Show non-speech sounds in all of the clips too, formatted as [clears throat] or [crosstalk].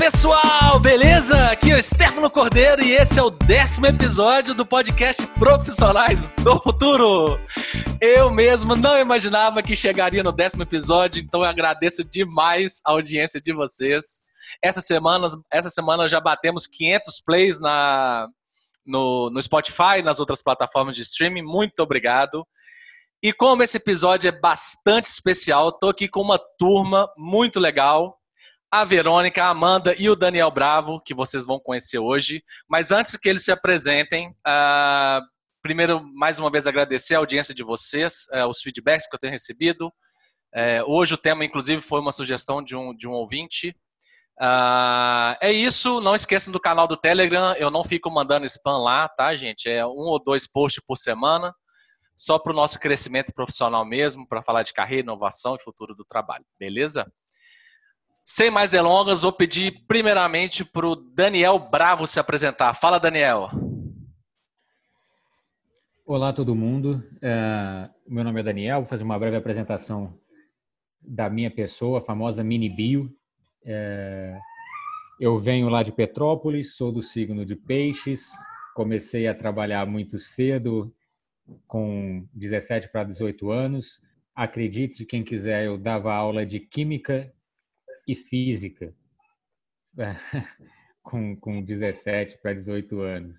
pessoal, beleza? Aqui é o Stefano Cordeiro e esse é o décimo episódio do podcast Profissionais do Futuro. Eu mesmo não imaginava que chegaria no décimo episódio, então eu agradeço demais a audiência de vocês. Essa semana, essa semana já batemos 500 plays na, no, no Spotify nas outras plataformas de streaming. Muito obrigado. E como esse episódio é bastante especial, estou aqui com uma turma muito legal a Verônica, a Amanda e o Daniel Bravo, que vocês vão conhecer hoje. Mas antes que eles se apresentem, uh, primeiro, mais uma vez, agradecer a audiência de vocês, uh, os feedbacks que eu tenho recebido. Uh, hoje o tema, inclusive, foi uma sugestão de um, de um ouvinte. Uh, é isso, não esqueçam do canal do Telegram, eu não fico mandando spam lá, tá, gente? É um ou dois posts por semana, só para o nosso crescimento profissional mesmo, para falar de carreira, inovação e futuro do trabalho, beleza? Sem mais delongas, vou pedir primeiramente para o Daniel Bravo se apresentar. Fala, Daniel. Olá, todo mundo. É, meu nome é Daniel. Vou fazer uma breve apresentação da minha pessoa, a famosa mini bio. É, eu venho lá de Petrópolis, sou do signo de Peixes. Comecei a trabalhar muito cedo, com 17 para 18 anos. Acredite, quem quiser, eu dava aula de Química e física [laughs] com, com 17 para 18 anos.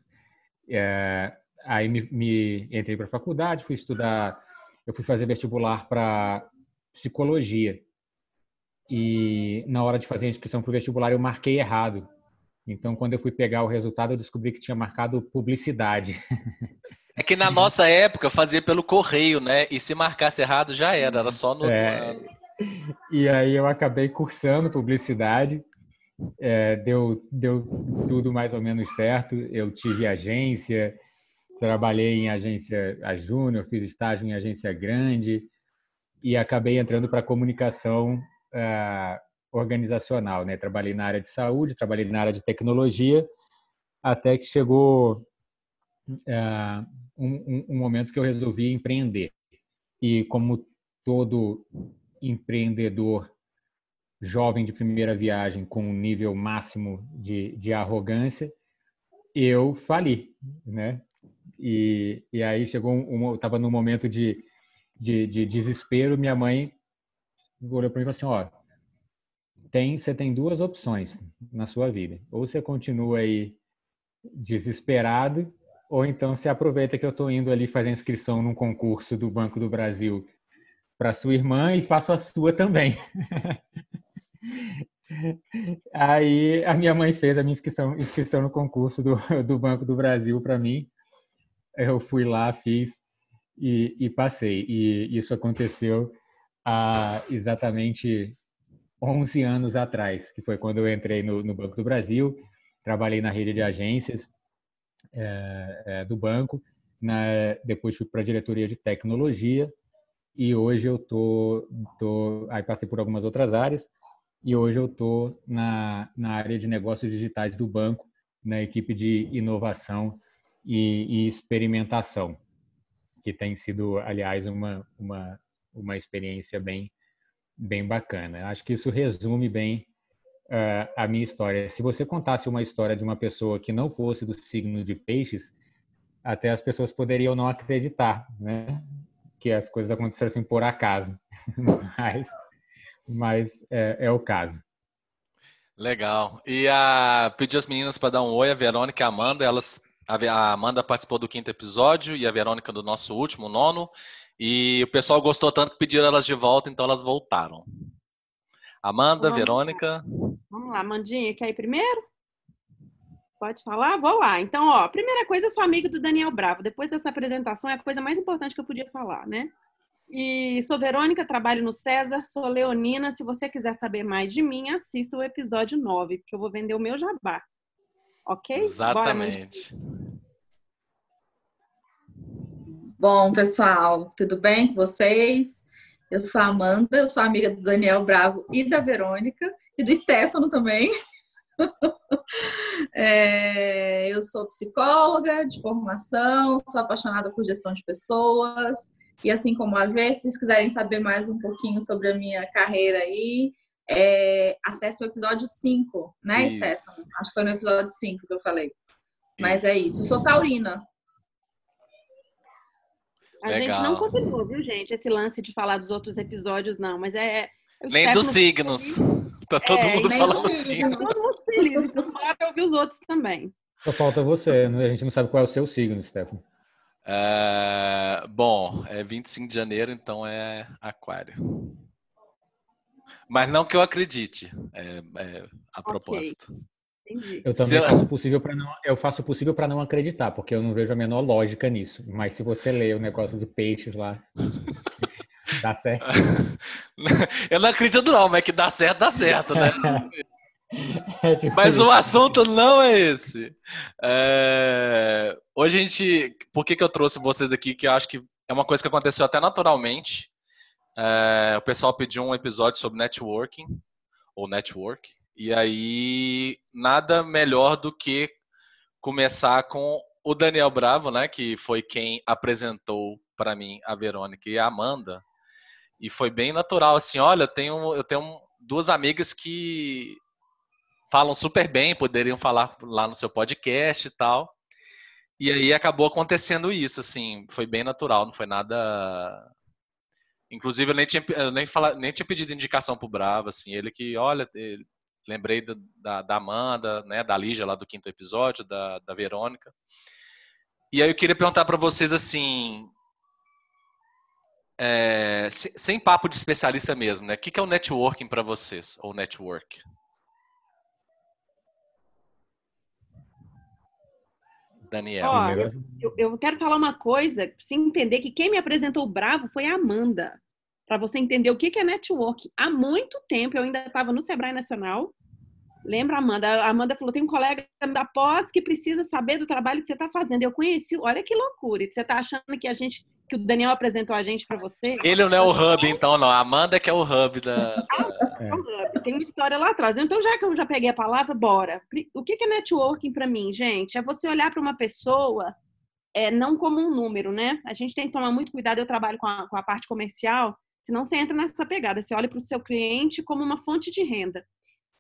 É, aí me, me entrei para a faculdade, fui estudar, eu fui fazer vestibular para psicologia. E na hora de fazer a inscrição para o vestibular eu marquei errado. Então, quando eu fui pegar o resultado, eu descobri que tinha marcado publicidade. [laughs] É que na nossa época fazia pelo correio, né? E se marcasse errado já era, era só no é, ano. E aí eu acabei cursando publicidade. É, deu, deu tudo mais ou menos certo. Eu tive agência, trabalhei em agência a júnior, fiz estágio em agência grande e acabei entrando para comunicação uh, organizacional. Né? Trabalhei na área de saúde, trabalhei na área de tecnologia, até que chegou uh, um, um momento que eu resolvi empreender. E como todo empreendedor jovem de primeira viagem com um nível máximo de, de arrogância, eu fali, né? E, e aí chegou um, eu estava num momento de, de, de, desespero, minha mãe olhou para mim e falou assim, ó, tem, você tem duas opções na sua vida. Ou você continua aí desesperado, ou então você aproveita que eu estou indo ali fazer inscrição num concurso do Banco do Brasil para sua irmã e faço a sua também. [laughs] Aí a minha mãe fez a minha inscrição, inscrição no concurso do, [laughs] do Banco do Brasil para mim. Eu fui lá, fiz e, e, passei. E isso aconteceu há exatamente 11 anos atrás, que foi quando eu entrei no, no Banco do Brasil. Trabalhei na rede de agências é, é, do banco. Na, depois fui para a diretoria de tecnologia e hoje eu tô, tô aí passei por algumas outras áreas e hoje eu tô na, na área de negócios digitais do banco, na equipe de inovação e, e experimentação, que tem sido, aliás, uma, uma, uma experiência bem, bem bacana. Acho que isso resume bem uh, a minha história. Se você contasse uma história de uma pessoa que não fosse do signo de peixes, até as pessoas poderiam não acreditar, né? Que as coisas acontecessem por acaso, [laughs] mas, mas é, é, o caso. Legal. E a pedir as meninas para dar um oi, a Verônica e a Amanda, elas a Amanda participou do quinto episódio e a Verônica do nosso último, nono. E o pessoal gostou tanto que pediram elas de volta, então elas voltaram. Amanda, Vamos Verônica. Lá. Vamos lá, Amandinha, quer ir primeiro? Pode falar? Vou lá. Então, ó, primeira coisa, eu sou amiga do Daniel Bravo. Depois dessa apresentação, é a coisa mais importante que eu podia falar, né? E sou Verônica, trabalho no César, sou leonina. Se você quiser saber mais de mim, assista o episódio 9, porque eu vou vender o meu jabá. Ok? Exatamente. Bora, Bom, pessoal, tudo bem com vocês? Eu sou a Amanda, eu sou amiga do Daniel Bravo e da Verônica, e do Stefano também. [laughs] é, eu sou psicóloga de formação, sou apaixonada por gestão de pessoas. E assim como a ver, se vocês quiserem saber mais um pouquinho sobre a minha carreira aí, é, acesse o episódio 5, né, Isso. Stefano? Acho que foi no episódio 5 que eu falei. Mas é isso. Eu sou taurina. A Legal. gente não combinou, viu, gente? Esse lance de falar dos outros episódios, não. Mas é. é Nem dos signos. Tá todo É, mundo falando dos [laughs] signo. Todo mundo feliz. Então, bora ouvir os outros também. Só falta você, né? a gente não sabe qual é o seu signo, Stefano. É, bom, é 25 de janeiro, então é aquário. Mas não que eu acredite, é, é a proposta. Entendi. Eu também Se eu- faço o possível para não, eu faço possível para não acreditar, porque eu não vejo a menor lógica nisso. Mas se você ler o negócio de peixes lá, dá certo. [laughs] Eu não acredito não, mas que dá certo, dá certo, né? [laughs] É tipo Mas isso. o assunto não é esse. É, Hoje a gente. Por que, que eu trouxe vocês aqui? Que eu acho que é uma coisa que aconteceu até naturalmente. É, O pessoal pediu um episódio sobre networking, ou network. E aí, nada melhor do que começar com o Daniel Bravo, né? Que foi quem apresentou para mim a Verônica e a Amanda. E foi bem natural, assim, olha, eu tenho, eu tenho duas amigas que falam super bem, poderiam falar lá no seu podcast e tal. E aí acabou acontecendo isso, assim, foi bem natural, não foi nada. Inclusive, eu nem tinha, eu nem, fala, nem tinha pedido indicação pro Bravo, assim, ele que, olha, ele- lembrei da, da, da Amanda, né, da Lígia lá do quinto episódio, da, da Verônica. E aí eu queria perguntar para vocês, assim, é, se- sem papo de especialista mesmo, né? O que é o networking para vocês, ou network? Daniel. Ó, Primeiro, Eu, eu quero falar uma coisa, pra você entender que quem me apresentou o Bravo foi a Amanda. Para você entender o que que é network. Há muito tempo, eu ainda estava no Sebrae Nacional. Lembra, Amanda? A Amanda falou: tem um colega da pós que precisa saber do trabalho que você está fazendo. Eu conheci, olha que loucura. Você está achando que a gente, que o Daniel apresentou a gente para você? Ele não é o hub, então, não. A Amanda que é o hub da. [laughs] É um hub, Tem uma história lá atrás. Então, já que eu já peguei a palavra, bora. O que que é networking para mim, gente? É você olhar para uma pessoa é, não como um número, né? A gente tem que tomar muito cuidado. Eu trabalho com a, com a parte comercial, senão você entra nessa pegada. Você olha para o seu cliente como uma fonte de renda.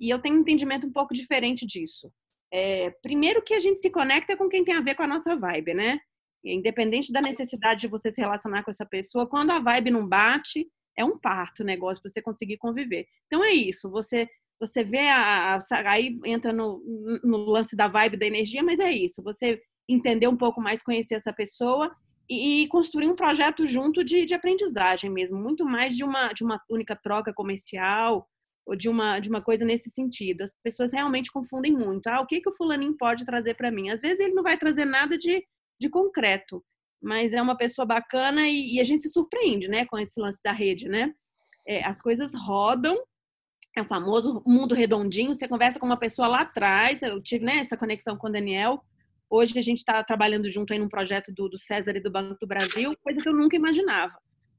E eu tenho um entendimento um pouco diferente disso. É, primeiro que a gente se conecta com quem tem a ver com a nossa vibe, né? E Independente da necessidade de você se relacionar com essa pessoa, quando a vibe não bate, é um parto o negócio para você conseguir conviver. Então é isso, você você vê a, a- aí entra no, no lance da vibe da energia, mas é isso, você entender um pouco mais, conhecer essa pessoa e, e construir um projeto junto de, de aprendizagem mesmo, muito mais de uma de uma única troca comercial ou de uma de uma coisa nesse sentido. As pessoas realmente confundem muito. Ah, o que que o fulaninho pode trazer para mim? Às vezes ele não vai trazer nada de de concreto, mas é uma pessoa bacana e, e a gente se surpreende, né, com esse lance da rede, né? É, as coisas rodam, é o famoso mundo redondinho. Você conversa com uma pessoa lá atrás, eu tive né, essa conexão com o Daniel. Hoje a gente está trabalhando junto aí num projeto do, do César e do Banco do Brasil, coisa que eu nunca imaginava,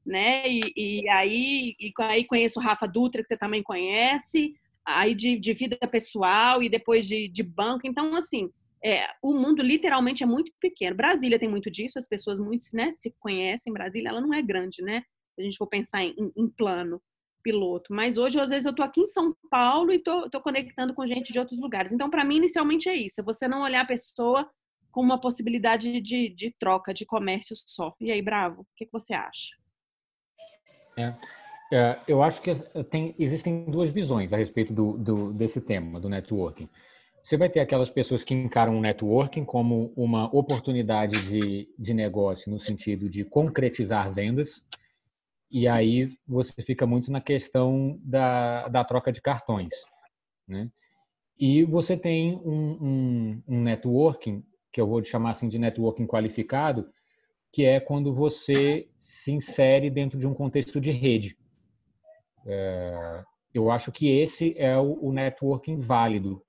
né? E, e aí, e aí conheço o Rafa Dutra, que você também conhece, aí de, de vida pessoal e depois de, de banco. Então, assim, é, o mundo literalmente é muito pequeno. Brasília tem muito disso, as pessoas muito né, se conhecem. Brasília, ela não é grande, né? Se a gente for pensar em, em plano piloto. Mas hoje, às vezes, eu tô aqui em São Paulo e tô, tô conectando com gente de outros lugares. Então, para mim, inicialmente é isso. É você não olhar a pessoa como uma possibilidade de, de troca, de comércio só. E aí, Bravo, o que, que você acha? É, eu acho que tem, existem duas visões a respeito do, do- desse tema, do networking. Você vai ter aquelas pessoas que encaram o networking como uma oportunidade de, de negócio, no sentido de concretizar vendas, e aí você fica muito na questão da, da troca de cartões. Né? E você tem um, um, um networking, que eu vou chamar assim de networking qualificado, que é quando você se insere dentro de um contexto de rede. É, eu acho que esse é o, o networking válido,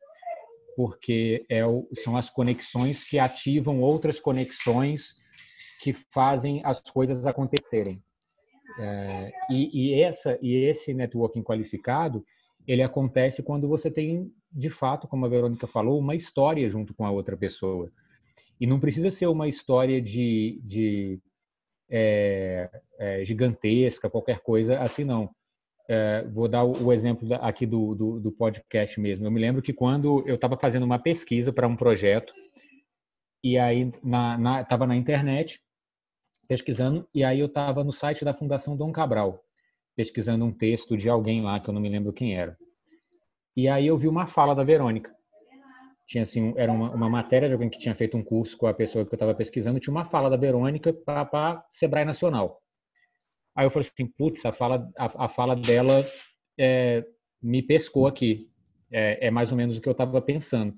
porque é o, são as conexões que ativam outras conexões que fazem as coisas acontecerem. É, e, e essa e esse networking qualificado ele acontece quando você tem de fato, como a Verônica falou, uma história junto com a outra pessoa. E não precisa ser uma história de, de é, é, gigantesca, qualquer coisa assim, não. é, vou dar o, exemplo aqui do, do, do, podcast mesmo. Eu me lembro que quando eu estava fazendo uma pesquisa para um projeto, e aí na, na, tava na internet pesquisando, e aí eu estava no site da Fundação Dom Cabral, pesquisando um texto de alguém lá, que eu não me lembro quem era. E aí eu vi uma fala da Verônica. Tinha assim, era uma, uma matéria de alguém que tinha feito um curso com a pessoa que eu estava pesquisando, tinha uma fala da Verônica para Sebrae Nacional. Aí eu falei assim, putz, a fala, a, a fala dela é, me pescou aqui. É, é, mais ou menos o que eu estava pensando.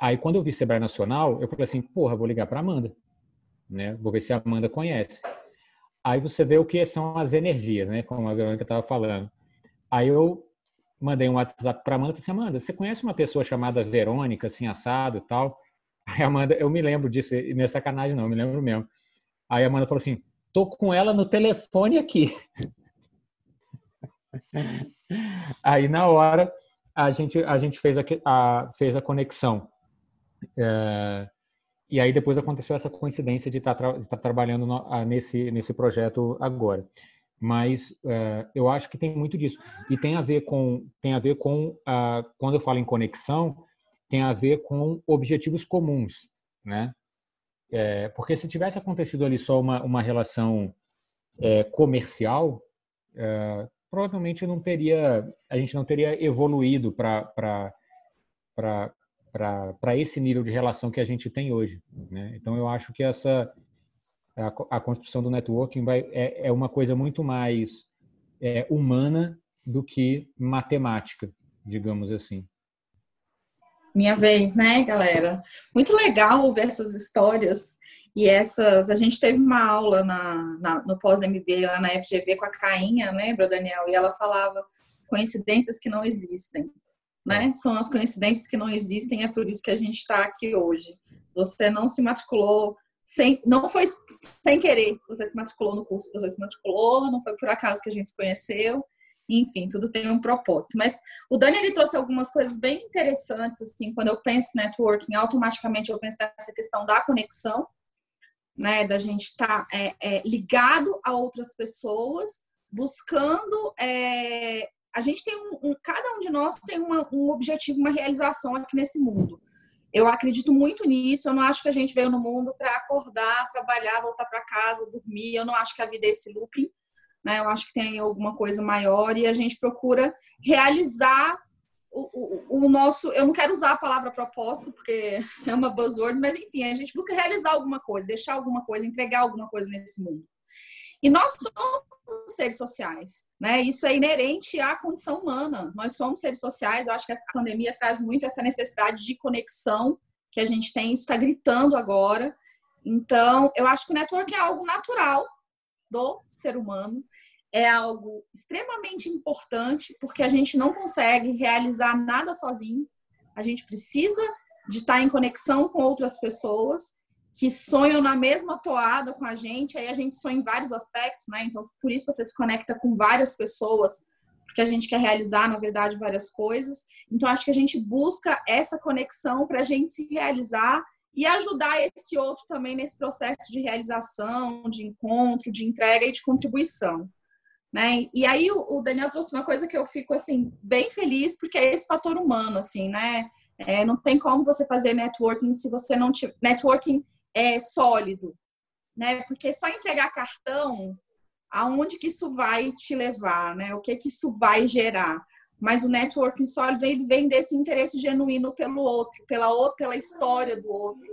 Aí quando eu vi Sebrae Nacional, eu falei assim, porra, vou ligar para Amanda, né? Vou ver se a Amanda conhece. Aí você vê o que são as energias, né? Como a Verônica estava falando. Aí eu mandei um WhatsApp para Amanda, falei assim, Amanda, você conhece uma pessoa chamada Verônica, assim, assado e tal? [laughs] Aí a Amanda, eu me lembro disso, e não é sacanagem não, eu me lembro mesmo. Aí a Amanda falou assim, tô com ela no telefone aqui. [laughs] Aí na hora a gente a gente fez a, a fez a conexão. É, e aí depois aconteceu essa coincidência de estar, tá, tá trabalhando no, a, nesse nesse projeto agora. Mas é, eu acho que tem muito disso e tem a ver com tem a ver com a, quando eu falo em conexão tem a ver com objetivos comuns, né? É, porque se tivesse acontecido ali só uma, uma relação é, comercial, é, provavelmente não teria, a gente não teria evoluído para esse nível de relação que a gente tem hoje. Né? Então, eu acho que essa a, a construção do networking vai, é, é uma coisa muito mais é, humana do que matemática, digamos assim. Minha vez, né, galera? Muito legal ouvir essas histórias e essas. A gente teve uma aula na, na no pós-MBA lá na FGV com a Cainha, lembra, Daniel? E ela falava coincidências que não existem, né? São as coincidências que não existem, é por isso que a gente está aqui hoje. Você não se matriculou sem, não foi sem querer, você se matriculou no curso, você se matriculou, não foi por acaso que a gente se conheceu enfim, tudo tem um propósito. Mas o Dani ele trouxe algumas coisas bem interessantes, assim, quando eu penso em networking, automaticamente eu penso nessa questão da conexão, né, da gente estar tá, é, é, ligado a outras pessoas, buscando. É, a gente tem um, um, cada um de nós tem uma, um objetivo, uma realização aqui nesse mundo. Eu acredito muito nisso. Eu não acho que a gente veio no mundo para acordar, trabalhar, voltar para casa, dormir. Eu não acho que a vida é esse looping né? Eu acho que tem alguma coisa maior e a gente procura realizar o, o, o, nosso. Eu não quero usar a palavra propósito, porque [laughs] é uma buzzword, mas enfim, a gente busca realizar alguma coisa, deixar alguma coisa, entregar alguma coisa nesse mundo. E nós somos seres sociais, né? Isso é inerente à condição humana. Nós somos seres sociais. Eu acho que a pandemia traz muito essa necessidade de conexão que a gente tem. Isso está gritando agora. Então, eu acho que o network é algo natural do ser humano é algo extremamente importante, porque a gente não consegue realizar nada sozinho. A gente precisa de estar em conexão com outras pessoas que sonham na mesma toada com a gente. Aí a gente sonha em vários aspectos, né? Então, por isso você se conecta com várias pessoas, porque a gente quer realizar, na verdade, várias coisas. Então, acho que a gente busca essa conexão para a gente se realizar e ajudar esse outro também nesse processo de realização, de encontro, de entrega e de contribuição. Né? E aí o Daniel trouxe uma coisa que eu fico assim bem feliz porque é esse fator humano assim, né? É, não tem como você fazer networking se você não tiver networking é sólido, né? Porque só entregar cartão, aonde que isso vai te levar, né? O que que isso vai gerar? mas o networking sólido ele vem desse interesse genuíno pelo outro, pela pela história do outro,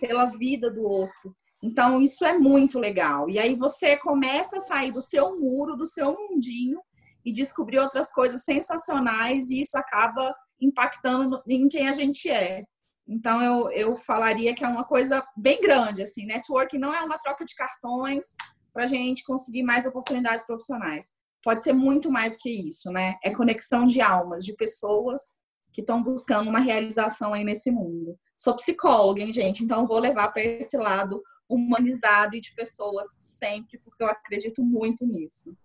pela vida do outro. Então isso é muito legal. E aí você começa a sair do seu muro, do seu mundinho e descobrir outras coisas sensacionais e isso acaba impactando em quem a gente é. Então eu, eu falaria que é uma coisa bem grande assim. Networking não é uma troca de cartões para a gente conseguir mais oportunidades profissionais pode ser muito mais do que isso, né? É conexão de almas, de pessoas que estão buscando uma realização aí nesse mundo. Sou psicóloga, hein, gente? Então vou levar para esse lado humanizado e de pessoas sempre, porque eu acredito muito nisso.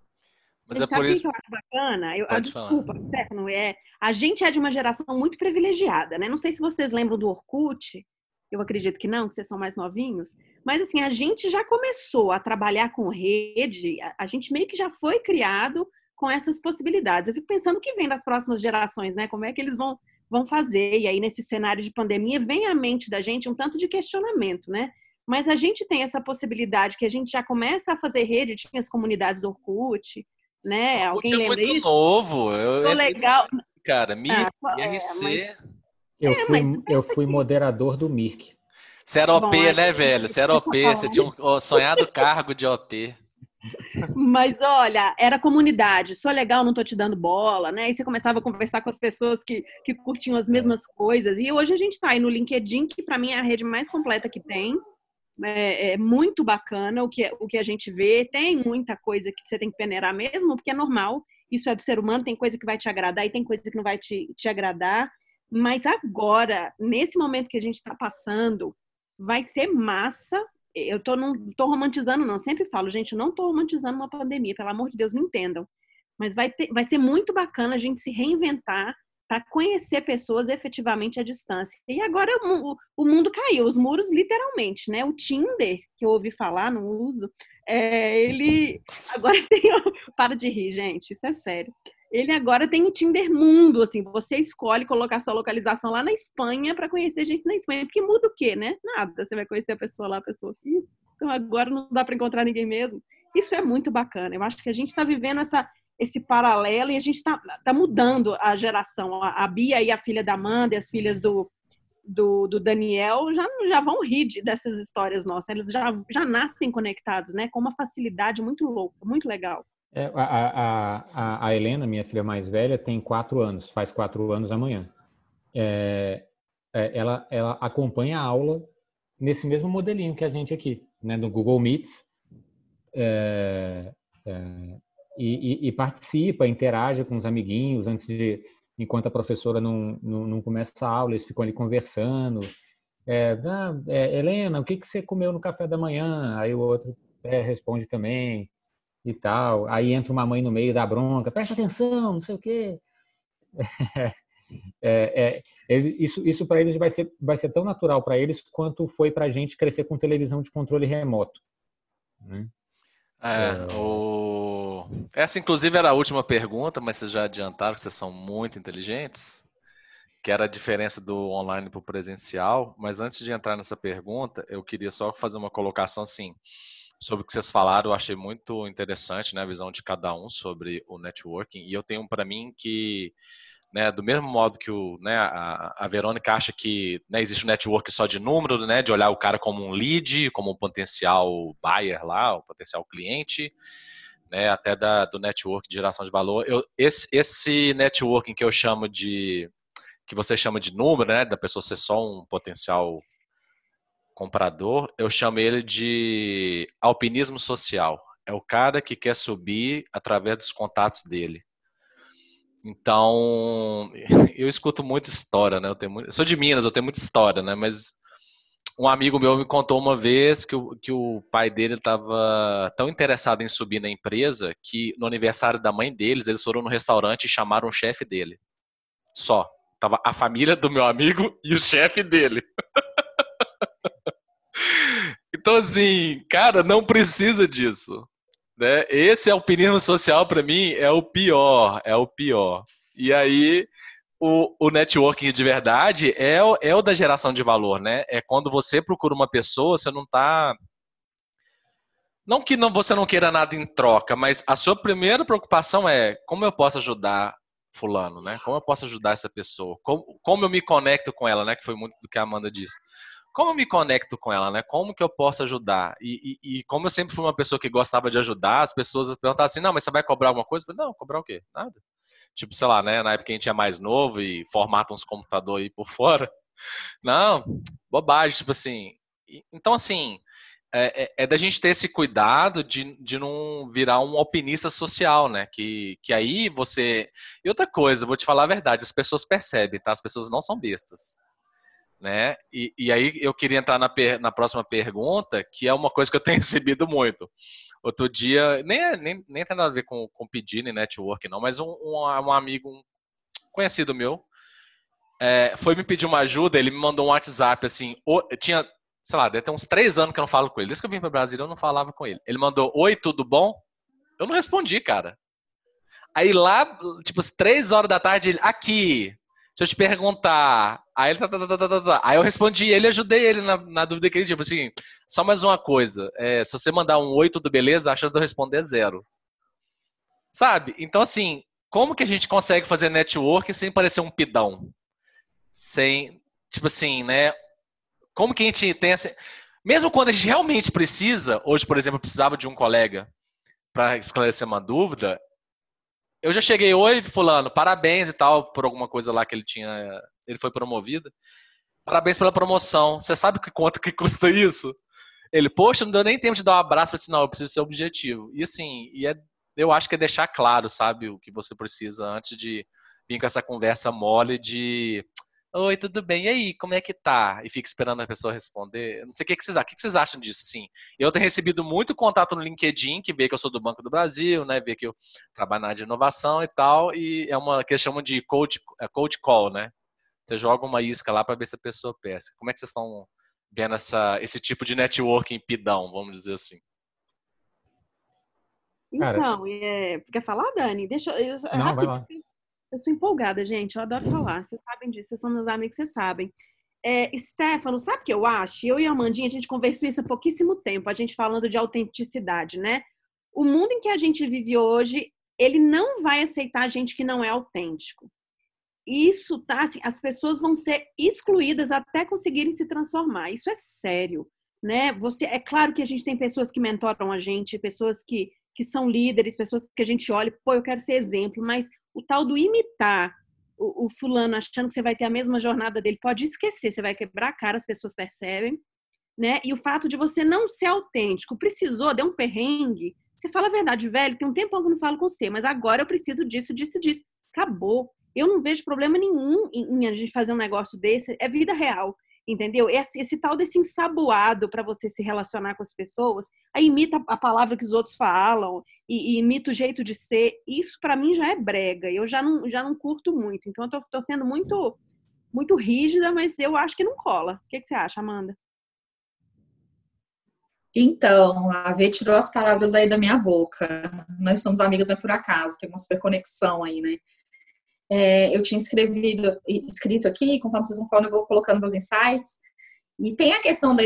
Mas é por isso... que eu acho bacana? Eu, desculpa, Stefano, é, a gente é de uma geração muito privilegiada, né? Não sei se vocês lembram do Orkut, eu acredito que não, que vocês são mais novinhos. Mas assim, a gente já começou a trabalhar com rede, a, a gente meio que já foi criado com essas possibilidades. Eu fico pensando o que vem das próximas gerações, né? Como é que eles vão, vão fazer? E aí, nesse cenário de pandemia, vem à mente da gente um tanto de questionamento, né? Mas a gente tem essa possibilidade que a gente já começa a fazer rede, tinha as comunidades do Orkut, né? Orkut Alguém é lembra muito isso? novo. Eu, Ficou é- legal. Cara, Mir, Ah, é, IRC. Eu É, fui, mas eu fui que- moderador do Mirk. Você era OP, Bom, né, velho? Você era OP, [laughs] você tinha um sonhado cargo de OP. Mas olha, era comunidade, sou legal, não tô te dando bola, né? E você começava a conversar com as pessoas que, que curtiam as mesmas coisas. E hoje a gente tá aí no LinkedIn, que para mim é a rede mais completa que tem. É, é muito bacana o que, o que a gente vê. Tem muita coisa que você tem que peneirar mesmo, porque é normal. Isso é do ser humano, tem coisa que vai te agradar e tem coisa que não vai te, te agradar. Mas agora, nesse momento que a gente está passando, vai ser massa eu tô, não tô romantizando, não. Sempre falo, gente, não tô romantizando uma pandemia, pelo amor de Deus, me entendam. Mas vai, ter, vai ser muito bacana a gente se reinventar para conhecer pessoas efetivamente à distância. E agora o, o, mundo caiu, os muros literalmente, né? O Tinder, que eu ouvi falar, não uso, é, ele [laughs] agora tem. Para de rir, gente, isso é sério. Ele agora tem o Tinder Mundo, assim, você escolhe colocar sua localização lá na Espanha para conhecer gente na Espanha, porque muda o quê, né? Nada, você vai conhecer a pessoa lá, a pessoa aqui. Então agora não dá para encontrar ninguém mesmo. Isso é muito bacana. Eu acho que a gente está vivendo essa, esse paralelo e a gente está tá mudando a geração. A, a Bia e a filha da Amanda e as filhas do, do, do, Daniel já, já vão rir dessas histórias nossas. Eles já, já nascem conectados, né? Com uma facilidade muito louca, muito legal. É, a, a, a, Helena, minha filha mais velha, tem quatro anos, faz quatro anos amanhã. É, é, ela, ela acompanha a aula nesse mesmo modelinho que a gente aqui, né, no Google Meets, é, e, e, e, participa, interage com os amiguinhos antes de, enquanto a professora não, não, não começa a aula, eles ficam ali conversando. Ah, Helena, o que, que você comeu no café da manhã? Aí o outro responde também e tal. Aí entra uma mãe no meio da bronca, presta atenção, não sei o quê. [laughs] É, é, isso isso para eles vai ser, vai ser tão natural para eles quanto foi para a gente crescer com televisão de controle remoto. Né? É, o... Essa, inclusive, era a última pergunta, mas vocês já adiantaram que vocês são muito inteligentes, que era a diferença do online para o presencial. Mas antes de entrar nessa pergunta, eu queria só fazer uma colocação assim sobre o que vocês falaram, eu achei muito interessante, né, a visão de cada um sobre o networking. E eu tenho para mim que, né, do mesmo modo que o, né, a, a Verônica acha que né, existe um network só de número, né, de olhar o cara como um lead, como um potencial buyer lá, o potencial cliente, né, até da, do network de geração de valor. Eu, esse, esse networking que eu chamo de que você chama de número, né, da pessoa ser só um potencial comprador, eu chamo ele de alpinismo social. É o cara que quer subir através dos contatos dele. Então, [laughs] eu escuto muita história, né? Eu, tenho muito, eu sou de Minas, eu tenho muita história, né? Mas um amigo meu me contou uma vez que o, que o pai dele estava tão interessado em subir na empresa que no aniversário da mãe deles, eles foram no restaurante e chamaram o chefe dele. Só. Tava a família do meu amigo e o chefe dele. [laughs] Então, assim, cara, não precisa disso. Né? Esse alpinismo social, para mim, é o pior. É o pior. E aí, o, o networking de verdade é, o, é o da geração de valor, né? É quando você procura uma pessoa, você não tá. Não que não, você não queira nada em troca, mas a sua primeira preocupação é como eu posso ajudar fulano, né? Como eu posso ajudar essa pessoa? Como, como eu me conecto com ela, né? Que foi muito do que a Amanda disse como eu me conecto com ela, né? Como que eu posso ajudar? E, e, e, como eu sempre fui uma pessoa que gostava de ajudar, as pessoas perguntavam assim, não, mas você vai cobrar alguma coisa? Eu falei, não, cobrar o quê? Nada. Tipo, sei lá, né? Na época que a gente é mais novo e formata uns computadores aí por [laughs] fora. Não, bobagem, tipo assim. Então, assim, é, é, é, da gente ter esse cuidado de, de não virar um alpinista social, né? Que, que aí você... E outra coisa, vou te falar a verdade, as pessoas percebem, tá? As pessoas não são bestas né? E, e aí eu queria entrar na, per, na próxima pergunta, que é uma coisa que eu tenho [laughs] recebido muito. Outro dia, nem, é, nem, nem tem nada a ver com, com pedir nem network, não, mas um, um, um amigo, um conhecido meu, é, foi me pedir uma ajuda, ele me mandou um WhatsApp assim, o, tinha, sei lá, deve ter uns três anos que eu não falo com ele. Desde que eu vim para o Brasil, eu não falava com ele. Ele mandou, oi, tudo bom? Eu não respondi, cara. Aí lá, tipo, às três horas da tarde, ele, aqui, deixa eu te perguntar. Aí ele tá, tá, tá, tá, tá, tá. Aí eu respondi ele ajudei ele na, na dúvida que ele, tipo assim, só mais uma coisa. É, se você mandar um oi, tudo beleza, a chance de eu responder é zero. Sabe? Então, assim, como que a gente consegue fazer network sem parecer um pidão? Sem, tipo assim, né? Como que a gente tem essa. Mesmo quando a gente realmente precisa, hoje, por exemplo, eu precisava de um colega para esclarecer uma dúvida, eu já cheguei, oi, fulano, parabéns e tal, por alguma coisa lá que ele tinha, ele foi promovido. Parabéns pela promoção. Você sabe que quanto que [laughs] custa isso? Ele, poxa, não deu nem tempo de dar um abraço para assim, não, eu preciso ser objetivo. E assim, e é, eu acho que é deixar claro, sabe, o que você precisa antes de vir com essa conversa mole de Oi, tudo bem? E aí, como é que tá? E fica esperando a pessoa responder. Não sei o que, que vocês acham. O que vocês acham disso, sim? Eu tenho recebido muito contato no LinkedIn, que vê que eu sou do Banco do Brasil, né? Vê que eu trabalho na área de inovação e tal. E é uma que eles chamam de cold, é cold call, né? Você joga uma isca lá para ver se a pessoa pesca. Como é que vocês estão vendo essa, esse tipo de networking pidão, vamos dizer assim? Então, é... quer falar, Dani? Deixa eu. Não, vai lá. Eu sou empolgada, gente. Eu adoro falar. Vocês sabem disso. Vocês são meus amigos, vocês sabem. É, Stefano, sabe o que eu acho? Eu e a Amandinha, a gente conversou isso há pouquíssimo tempo. A gente falando de autenticidade, né? O mundo em que a gente vive hoje, ele não vai aceitar gente que não é autêntico. Isso tá assim, as pessoas vão ser excluídas até conseguirem se transformar. Isso é sério, né? Você é claro que a gente tem pessoas que mentoram a gente, pessoas que que são líderes, pessoas que a gente olha, pô, eu quero ser exemplo, mas o tal do imitar o, o, fulano achando que você vai ter a mesma jornada dele, pode esquecer, você vai quebrar a cara, as pessoas percebem, né? E o fato de você não ser autêntico, precisou, deu um perrengue, você fala a verdade, velho, tem um tempo que eu não falo com você, mas agora eu preciso disso, disso, disso. Acabou. Eu não vejo problema nenhum em, em a gente fazer um negócio desse, é vida real entendeu? Esse, esse tal desse ensaboado para você se relacionar com as pessoas, aí imita a palavra que os outros falam e, e imita o jeito de ser, isso para mim já é brega, eu já não, já não curto muito, então eu tô, tô sendo muito muito rígida, mas eu acho que não cola. O que, que você acha, Amanda? Então, a V tirou as palavras aí da minha boca. Nós somos amigas, é por acaso, tem uma super conexão aí, né? É, eu tinha escrevido, escrito aqui, conforme vocês vão falando, eu vou colocando meus insights. E tem a questão da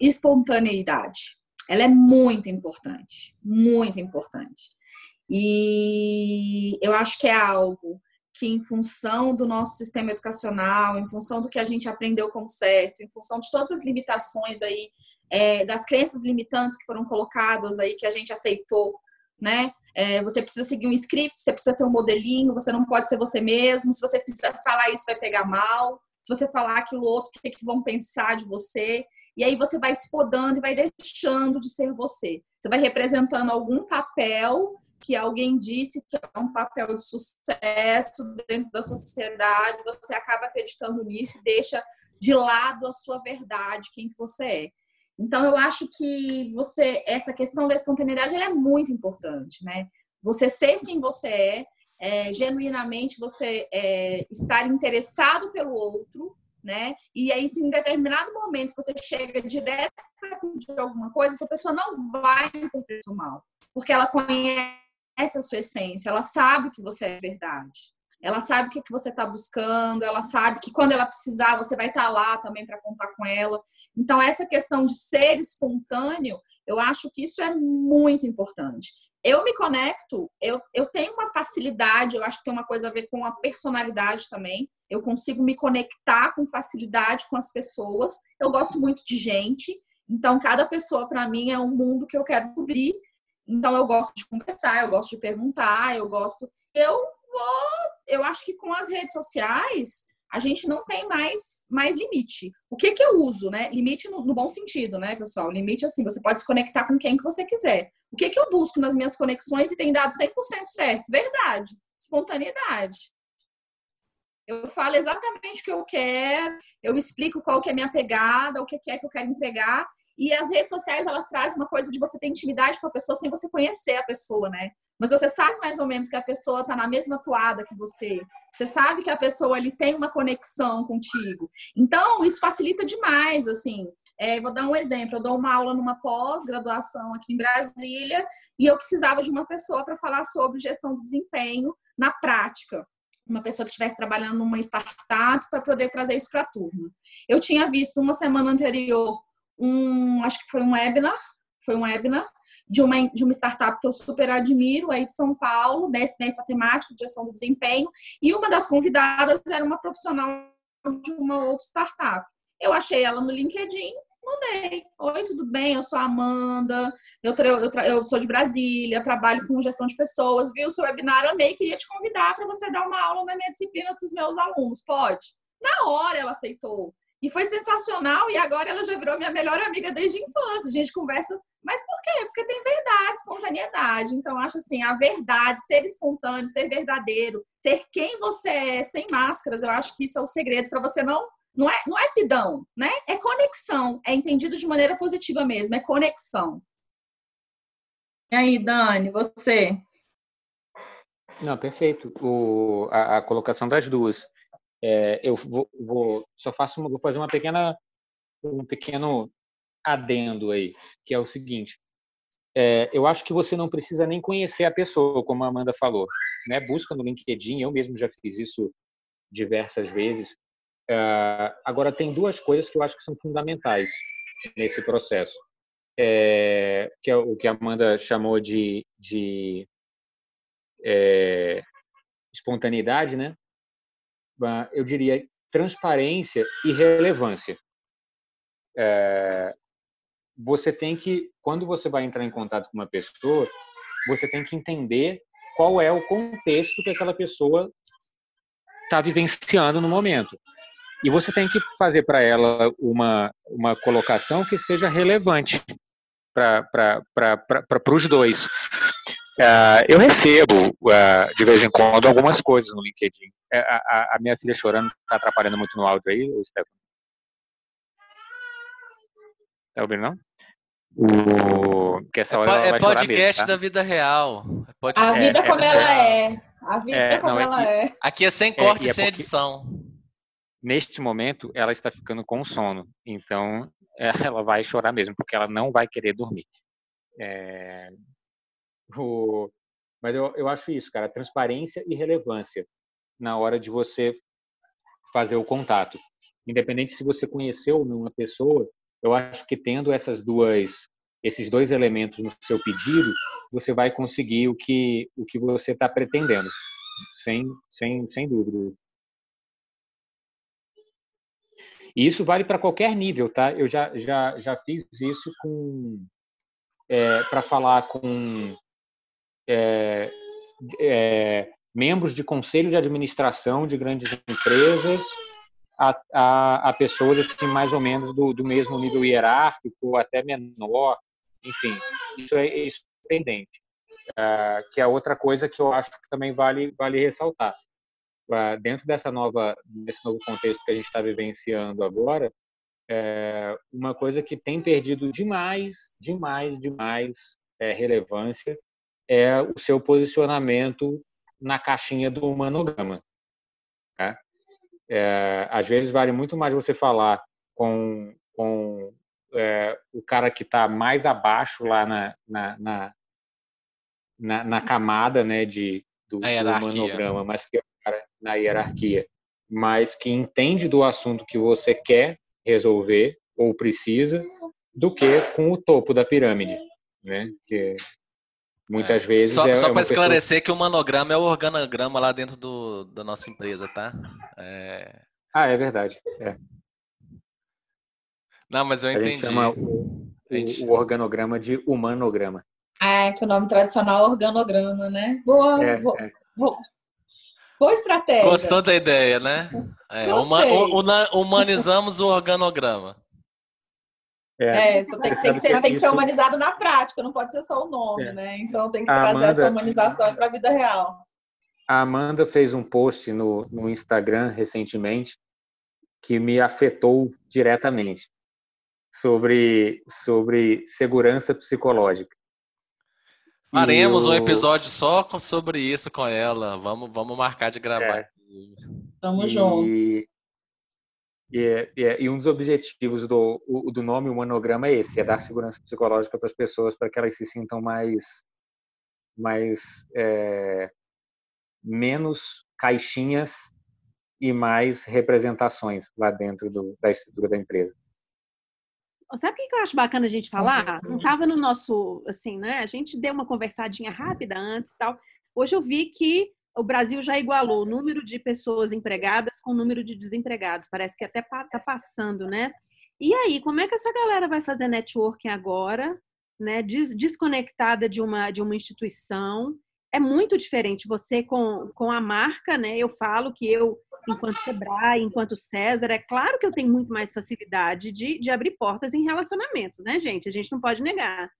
espontaneidade. Ela é muito importante, muito importante. E eu acho que é algo que, em função do nosso sistema educacional, em função do que a gente aprendeu como certo, em função de todas as limitações aí, é, das crenças limitantes que foram colocadas aí, que a gente aceitou, né? É, você precisa seguir um script, você precisa ter um modelinho, você não pode ser você mesmo. Se você falar isso, vai pegar mal. Se você falar aquilo outro, o que, que vão pensar de você? E aí você vai se podando e vai deixando de ser você. Você vai representando algum papel que alguém disse que é um papel de sucesso dentro da sociedade. Você acaba acreditando nisso e deixa de lado a sua verdade, quem que você é. Então, eu acho que você essa questão da espontaneidade é muito importante, né? Você ser quem você é, é genuinamente você é, estar interessado pelo outro, né? E aí, se em determinado momento você chega direto para pedir alguma coisa, essa pessoa não vai interpretar mal, porque ela conhece a sua essência, ela sabe que você é verdade. Ela sabe o que, que você está buscando, ela sabe que quando ela precisar, você vai estar tá lá também para contar com ela. Então, essa questão de ser espontâneo, eu acho que isso é muito importante. Eu me conecto, eu, eu tenho uma facilidade, eu acho que tem uma coisa a ver com a personalidade também. Eu consigo me conectar com facilidade com as pessoas. Eu gosto muito de gente, então cada pessoa para mim é um mundo que eu quero cobrir. Então eu gosto de conversar, eu gosto de perguntar, eu gosto. Eu vou. Eu acho que com as redes sociais a gente não tem mais, mais limite. O que que eu uso, né? Limite no, no, bom sentido, né, pessoal? Limite, assim, você pode se conectar com quem que você quiser. O que que eu busco nas minhas conexões e tem dado 100% certo? Verdade. Espontaneidade. Eu falo exatamente o que eu quero, eu explico qual que é a minha pegada, o que é que eu quero entregar. E as redes sociais, elas trazem uma coisa de você ter intimidade com a pessoa sem você conhecer a pessoa, né? mas você sabe mais ou menos que a pessoa está na mesma toada que você, Você sabe que a pessoa ali tem uma conexão contigo. Então, isso facilita demais, assim. É, vou dar um exemplo. Eu dou uma aula numa pós-graduação aqui em Brasília e eu precisava de uma pessoa para falar sobre gestão de desempenho na prática uma pessoa que estivesse trabalhando numa startup para poder trazer isso para a turma. Eu tinha visto uma semana anterior um, acho que foi um webinar, foi um webinar de uma, de uma startup que eu super admiro, aí de São Paulo, nesse, nessa temática de gestão do desempenho, e uma das convidadas era uma profissional de uma outra startup. Eu achei ela no LinkedIn, mandei. Oi, tudo bem? Eu sou a Amanda, eu, eu, eu sou de Brasília, trabalho com gestão de pessoas, vi o seu webinar, amei, queria te convidar para você dar uma aula na minha disciplina para os meus alunos. Pode? Na hora ela aceitou. E foi sensacional, e agora ela já virou minha melhor amiga desde a infância. A gente conversa. Mas por quê? Porque tem verdade, espontaneidade. Então, acho assim, a verdade, ser espontâneo, ser verdadeiro, ser quem você é, sem máscaras, eu acho que isso é o segredo para você não. Não é, não é pidão, né? É conexão. É entendido de maneira positiva mesmo, é conexão. E aí, Dani, você? Não, perfeito. O, a, a colocação das duas. É, eu vou, vou, só faço vou fazer uma pequena um pequeno adendo aí, que é o seguinte: é, eu acho que você não precisa nem conhecer a pessoa, como a Amanda falou, né? Busca no LinkedIn, eu mesmo já fiz isso diversas vezes. É, agora tem duas coisas que eu acho que são fundamentais nesse processo, é, que é o que a Amanda chamou de, de é, espontaneidade, né? Eu diria, transparência e relevância. É, você tem que, quando você vai entrar em contato com uma pessoa, você tem que entender qual é o contexto que aquela pessoa está vivenciando no momento. E você tem que fazer para ela uma, uma colocação que seja relevante para os dois. Uh, eu recebo, uh, de vez em quando, algumas coisas no LinkedIn. É, a, a, a minha filha chorando está atrapalhando muito no áudio aí, Stefano? Tá ouvindo, não? O... Que essa hora é, é podcast mesmo, tá? da vida real. É podcast. A vida é, como ela é. A vida é, como não, ela é. Aqui é sem corte e sem edição. Neste momento, ela está ficando com sono. Então, [laughs] ela vai chorar mesmo, porque ela não vai querer dormir. O... Mas eu, eu acho isso, cara, transparência e relevância na hora de você fazer o contato. Independente se você conheceu ou não a pessoa, eu acho que tendo essas duas, esses dois elementos no seu pedido, você vai conseguir o que, o que você está pretendendo, sem, sem, sem dúvida. E isso vale para qualquer nível, tá? Eu já, já, já fiz isso com é, para falar com é, é, membros de conselho de administração de grandes empresas a, a, a pessoas assim, mais ou menos do, do mesmo nível hierárquico até menor, enfim, isso é, é pendente. Uh, que é outra coisa que eu acho que também vale, vale ressaltar. Uh, dentro dessa nova, desse novo contexto que a gente está vivenciando agora, é uma coisa que tem perdido demais, demais, demais é, relevância é o seu posicionamento na caixinha do humanograma. Né? É, às vezes vale muito mais você falar com, com é, o cara que está mais abaixo lá na, na, na, na, na camada né, de, do, do humanograma, mas que é o cara na hierarquia, mas que entende do assunto que você quer resolver ou precisa, do que com o topo da pirâmide, né? Que Muitas é. vezes. Só, é, só é para esclarecer pessoa... que o manograma é o organograma lá dentro do, da nossa empresa, tá? É... Ah, é verdade. É. Não, mas eu a entendi. Gente chama o, gente... o, organograma de humanograma. É, que o nome tradicional é organograma, né? Boa, é, boa, é. boa, boa, estratégia. Gostou da ideia, né? É, uma, humanizamos o organograma. É, é tem, tem, que ser, tem que ser humanizado na prática, não pode ser só o nome, é. né? Então tem que trazer Amanda, essa humanização para a vida real. A Amanda fez um post no, no Instagram recentemente que me afetou diretamente sobre, sobre segurança psicológica. Faremos eu... um episódio só sobre isso com ela. Vamos, vamos marcar de gravar. É, Tamo junto. E, e, e, um dos objetivos do, do nome Humanograma é esse, é dar segurança psicológica para as pessoas, para que elas se sintam mais, mais é, menos caixinhas e mais representações lá dentro do, da estrutura da empresa. Sabe o que eu acho bacana a gente falar? Não estava no nosso, assim, né? A gente deu uma conversadinha rápida antes e tal. Hoje eu vi que o Brasil já igualou o número de pessoas empregadas com o número de desempregados. Parece que até está passando, né? E aí, como é que essa galera vai fazer networking agora, né? Des desconectada de uma, de uma instituição? É muito diferente você com, com a marca, né? Eu falo que eu, enquanto Sebrae, enquanto César, é claro que eu tenho muito mais facilidade de, de abrir portas em relacionamentos, né, gente? A gente não pode negar.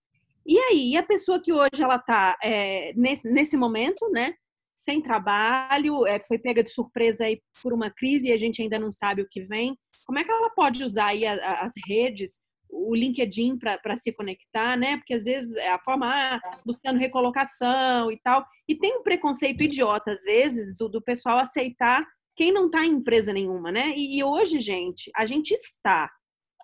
E aí, a pessoa que hoje ela está é, nesse, nesse momento, né? Sem trabalho, é, foi pega de surpresa aí por uma crise e a gente ainda não sabe o que vem. Como é que ela pode usar aí as redes, o LinkedIn para se conectar, né? Porque às vezes é a forma ah, buscando recolocação e tal. E tem um preconceito idiota, às vezes, do, do pessoal aceitar quem não está em empresa nenhuma, né? E, e hoje, gente, a gente está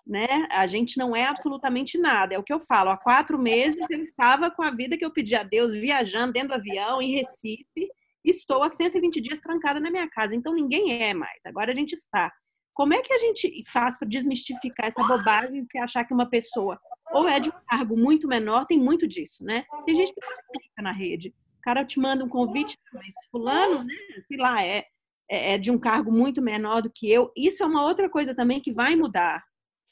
né? A gente não é absolutamente nada. É o que eu falo. Há quatro meses eu estava com a vida que eu pedi a Deus, viajando dentro do avião, em Recife, estou há 120 dias trancada na minha casa. Então ninguém é mais. Agora a gente está. Como é que a gente faz para desmistificar essa bobagem de achar que uma pessoa ou é de um cargo muito menor, tem muito disso, né? Tem gente que não aceita na rede. O cara te manda um convite, mas fulano, né? Sei lá, é, é, é de um cargo muito menor do que eu. Isso é uma outra coisa também que vai mudar,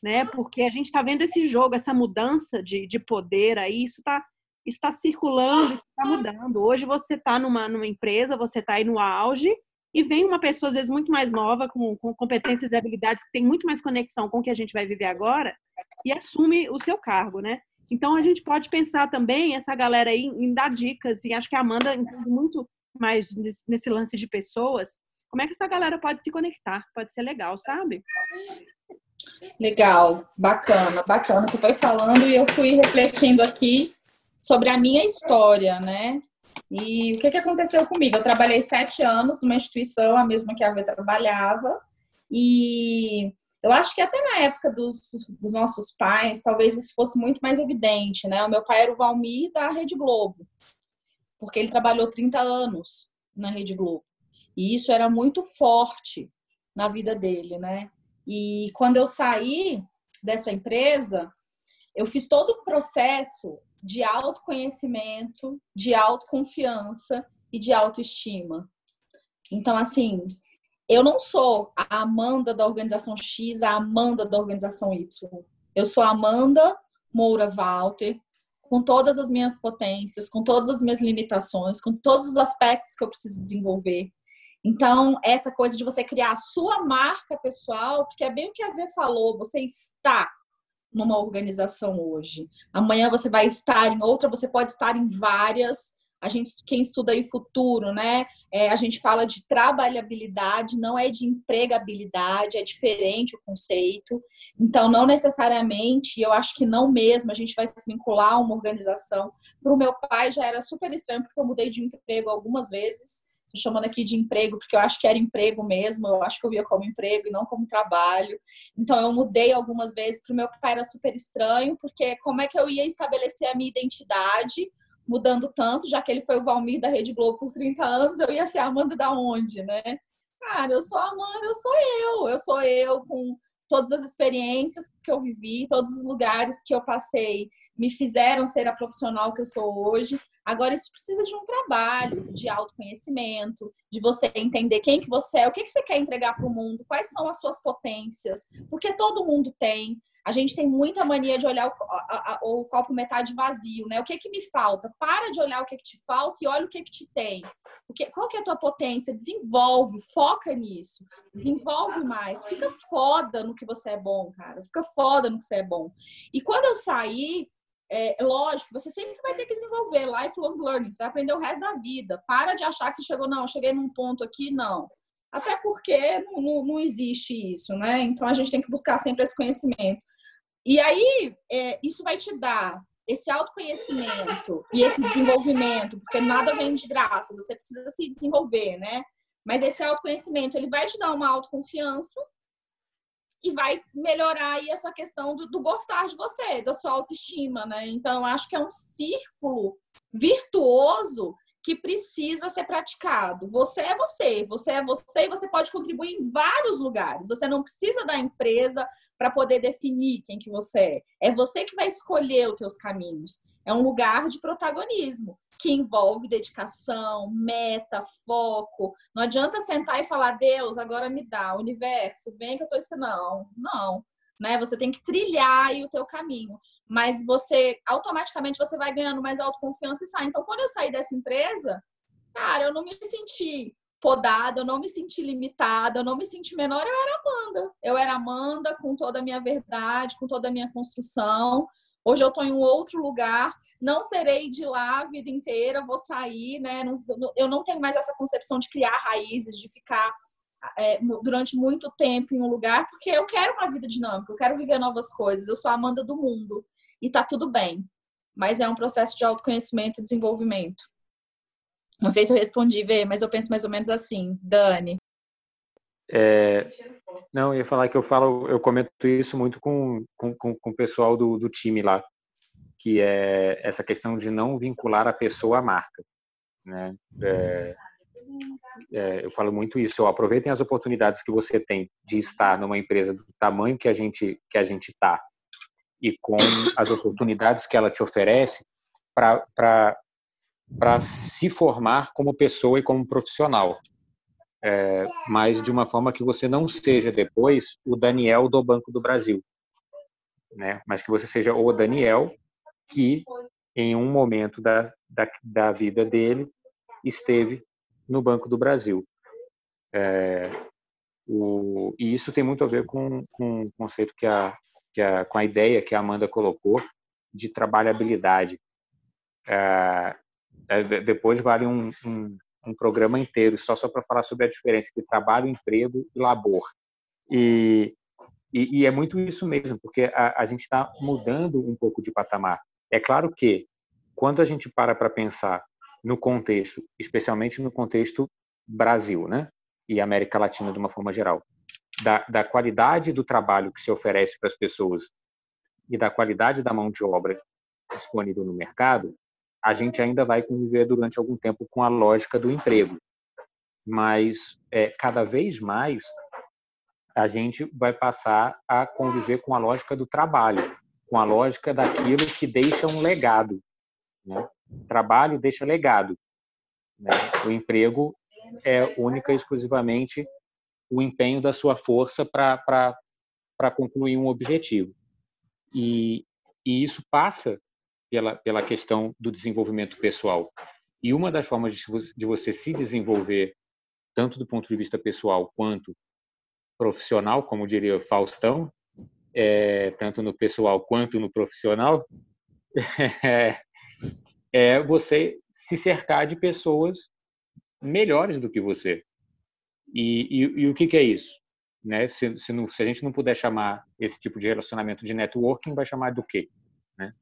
né? Porque a gente está vendo esse jogo, essa mudança de, de poder aí, isso está está circulando, está mudando. Hoje você está numa, numa empresa, você está aí no auge, e vem uma pessoa, às vezes, muito mais nova, com, com competências e habilidades que tem muito mais conexão com o que a gente vai viver agora, e assume o seu cargo, né? Então, a gente pode pensar também, essa galera aí, em dar dicas, e acho que a Amanda entende muito mais nesse lance de pessoas, como é que essa galera pode se conectar? Pode ser legal, sabe? Legal, bacana, bacana. Você foi falando e eu fui refletindo aqui sobre a minha história, né? E o que, que aconteceu comigo? Eu trabalhei sete anos numa instituição, a mesma que a Ave trabalhava, e eu acho que até na época dos, dos, nossos pais, talvez isso fosse muito mais evidente, né? O meu pai era o Valmir da Rede Globo, porque ele trabalhou 30 anos na Rede Globo. E isso era muito forte na vida dele, né? E quando eu saí dessa empresa, eu fiz todo o processo de autoconhecimento, de autoconfiança e de autoestima. Então, assim, eu não sou a Amanda da organização X, a Amanda da organização Y. Eu sou a Amanda Moura Walter, com todas as minhas potências, com todas as minhas limitações, com todos os aspectos que eu preciso desenvolver. Então, essa coisa de você criar a sua marca pessoal, porque é bem o que a Vê falou, você está numa organização hoje. Amanhã você vai estar em outra, você pode estar em várias. A gente, quem estuda aí futuro, né? É, a gente fala de trabalhabilidade, não é de empregabilidade, é diferente o conceito. Então, não necessariamente, eu acho que não mesmo, a gente vai se vincular a uma organização. Para o meu pai já era super estranho, porque eu mudei de emprego algumas vezes chamando aqui de emprego, porque eu acho que era emprego mesmo, eu acho que eu via como emprego e não como trabalho. Então eu mudei algumas vezes, para o meu pai era super estranho, porque como é que eu ia estabelecer a minha identidade mudando tanto, já que ele foi o Valmir da Rede Globo por 30 anos, eu ia ser a Amanda da onde, né? Cara, eu sou a Amanda, eu sou eu, eu sou eu com todas as experiências que eu vivi, todos os lugares que eu passei me fizeram ser a profissional que eu sou hoje. Agora, isso precisa de um trabalho de autoconhecimento, de você entender quem que você é, o que, que você quer entregar para o mundo, quais são as suas potências, porque todo mundo tem. A gente tem muita mania de olhar o, a, a, o copo metade vazio, né? O que que me falta? Para de olhar o que que te falta e olha o que que te tem. O que, qual que é a tua potência? Desenvolve, foca nisso. Desenvolve mais. Fica foda no que você é bom, cara. Fica foda no que você é bom. E quando eu saí, é, lógico, você sempre vai ter que desenvolver lifelong learning, você vai aprender o resto da vida. Para de achar que você chegou, não, cheguei num ponto aqui, não. Até porque não, não, não existe isso, né? Então a gente tem que buscar sempre esse conhecimento. E aí, é, isso vai te dar esse autoconhecimento e esse desenvolvimento, porque nada vem de graça, você precisa se desenvolver, né? Mas esse autoconhecimento, ele vai te dar uma autoconfiança e vai melhorar aí a sua questão do, do, gostar de você, da sua autoestima, né? Então, acho que é um círculo virtuoso que precisa ser praticado. Você é você, você é você e você pode contribuir em vários lugares. Você não precisa da empresa para poder definir quem que você é. É você que vai escolher os teus caminhos. É um lugar de protagonismo que envolve dedicação, meta, foco. Não adianta sentar e falar, Deus, agora me dá, universo, vem que eu estou esperando. Não, não. Né? Você tem que trilhar o teu caminho. Mas você, automaticamente, você vai ganhando mais autoconfiança e sai. Então, quando eu saí dessa empresa, cara, eu não me senti podada, eu não me senti limitada, eu não me senti menor, eu era Amanda. Eu era Amanda com toda a minha verdade, com toda a minha construção. Hoje eu estou em um outro lugar, não serei de lá a vida inteira, vou sair, né? eu não tenho mais essa concepção de criar raízes, de ficar é, durante muito tempo em um lugar, porque eu quero uma vida dinâmica, eu quero viver novas coisas, eu sou a Amanda do mundo e tá tudo bem. Mas é um processo de autoconhecimento e desenvolvimento. Não sei se eu respondi, Vê, mas eu penso mais ou menos assim. Dani. É, não, eu ia falar que eu falo, eu comento isso muito com, com, com, o pessoal do, do time lá, que é essa questão de não vincular a pessoa à marca. Né? É, é, eu falo muito isso. aproveitem as oportunidades que você tem de estar numa empresa do tamanho que a gente que a gente está e com as oportunidades que ela te oferece para se formar como pessoa e como profissional é, mas de uma forma que você não seja depois o Daniel do Banco do Brasil, né? Mas que você seja o Daniel que em um momento da, da, da vida dele esteve no Banco do Brasil. É, o, e isso tem muito a ver com, com o conceito que a, que a, com a ideia que a Amanda colocou de trabalhabilidade. É, é depois vale um, um, um programa inteiro só só para falar sobre a diferença entre trabalho, emprego e labor. E, e, e é muito isso mesmo, porque a, a gente está mudando um pouco de patamar. É claro que quando a gente para para pensar no contexto, especialmente no contexto Brasil, né, e América Latina de uma forma geral, da, da qualidade do trabalho que se oferece para as pessoas e da qualidade da mão de obra disponível no mercado, a gente ainda vai conviver durante algum tempo com a lógica do emprego. Mas é, cada vez mais a gente vai passar a conviver com a lógica do trabalho, com a lógica daquilo que deixa um legado. Né? Trabalho deixa legado. Né? O emprego é única e exclusivamente o empenho da sua força para concluir um objetivo. E, e isso passa pela, pela questão do desenvolvimento pessoal. E uma das formas de você se desenvolver, tanto do ponto de vista pessoal quanto profissional, como diria Faustão, é, tanto no pessoal quanto no profissional, [laughs] é, é você se cercar de pessoas melhores do que você. E, e, e o que, que, é isso? Né? Se, se, não, se, a gente não puder chamar esse tipo de relacionamento de networking, vai chamar do quê? Né?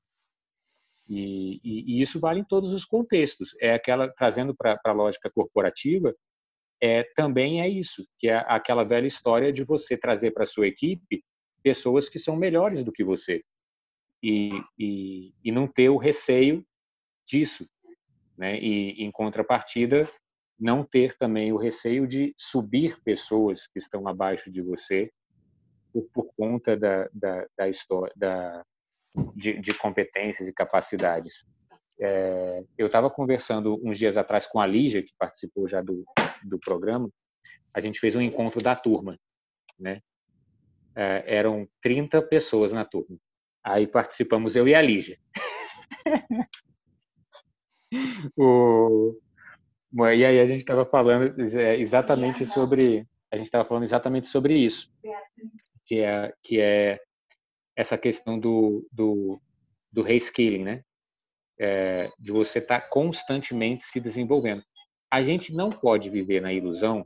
E, e, isso vale em todos os contextos. É aquela trazendo para a lógica corporativa, é também é isso, que é aquela velha história de você trazer para sua equipe pessoas que são melhores do que você e, e, e não ter o receio disso, né? E em contrapartida, não ter também o receio de subir pessoas que estão abaixo de você por, por conta da, da, da história da de, de competências e capacidades. É, eu estava conversando uns dias atrás com a Lígia, que participou já do, do programa. A gente fez um encontro da turma, né? É, eram 30 pessoas na turma. Aí participamos eu e a Lígia. [laughs] o, e aí a gente estava falando é, exatamente sobre a gente estava falando exatamente sobre isso, que é que é essa questão do, do, do reskilling, né? É, de você estar tá constantemente se desenvolvendo. A gente não pode viver na ilusão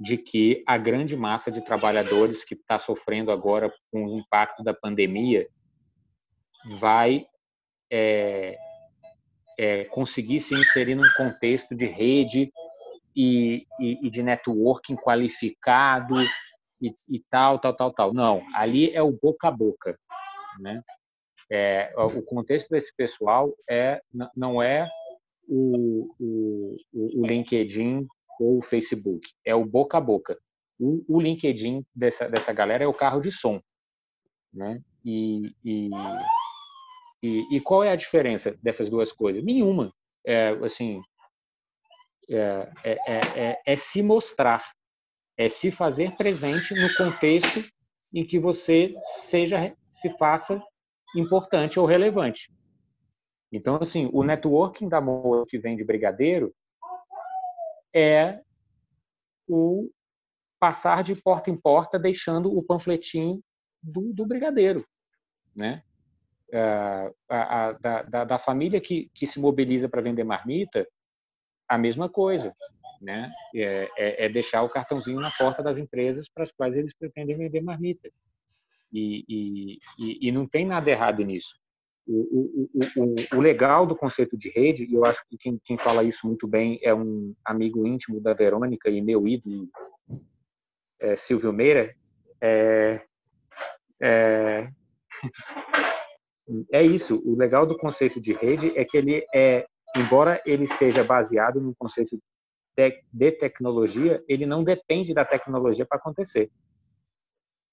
de que a grande massa de trabalhadores que está sofrendo agora com o impacto da pandemia vai é, é, conseguir se inserir num contexto de rede e, e, e de networking qualificado e, e, tal, tal, tal, tal. Não, ali é o boca a boca, né? É, o contexto desse pessoal é não é o, o, o LinkedIn ou o Facebook, é o boca a boca. O, o LinkedIn dessa, dessa galera é o carro de som, né? E, e, e, e qual é a diferença dessas duas coisas? Nenhuma. É, assim, é, é, é, é, se mostrar, é se fazer presente no contexto em que você seja, se faça importante ou relevante. Então, assim, o networking da moça que vem de brigadeiro é o passar de porta em porta deixando o panfletinho do, do brigadeiro, né? A, a, da, da, família que, que se mobiliza para vender marmita, a mesma coisa, né? É, é, é, deixar o cartãozinho na porta das empresas para as quais eles pretendem vender marmita. E, e, e, e não tem nada errado nisso. O, o, o, o, legal do conceito de rede, e eu acho que quem, quem fala isso muito bem é um amigo íntimo da Verônica e meu ídolo, é, Silvio Meira, é, é, [laughs] é isso. O legal do conceito de rede é que ele é, embora ele seja baseado no conceito de, tecnologia, ele não depende da tecnologia para acontecer.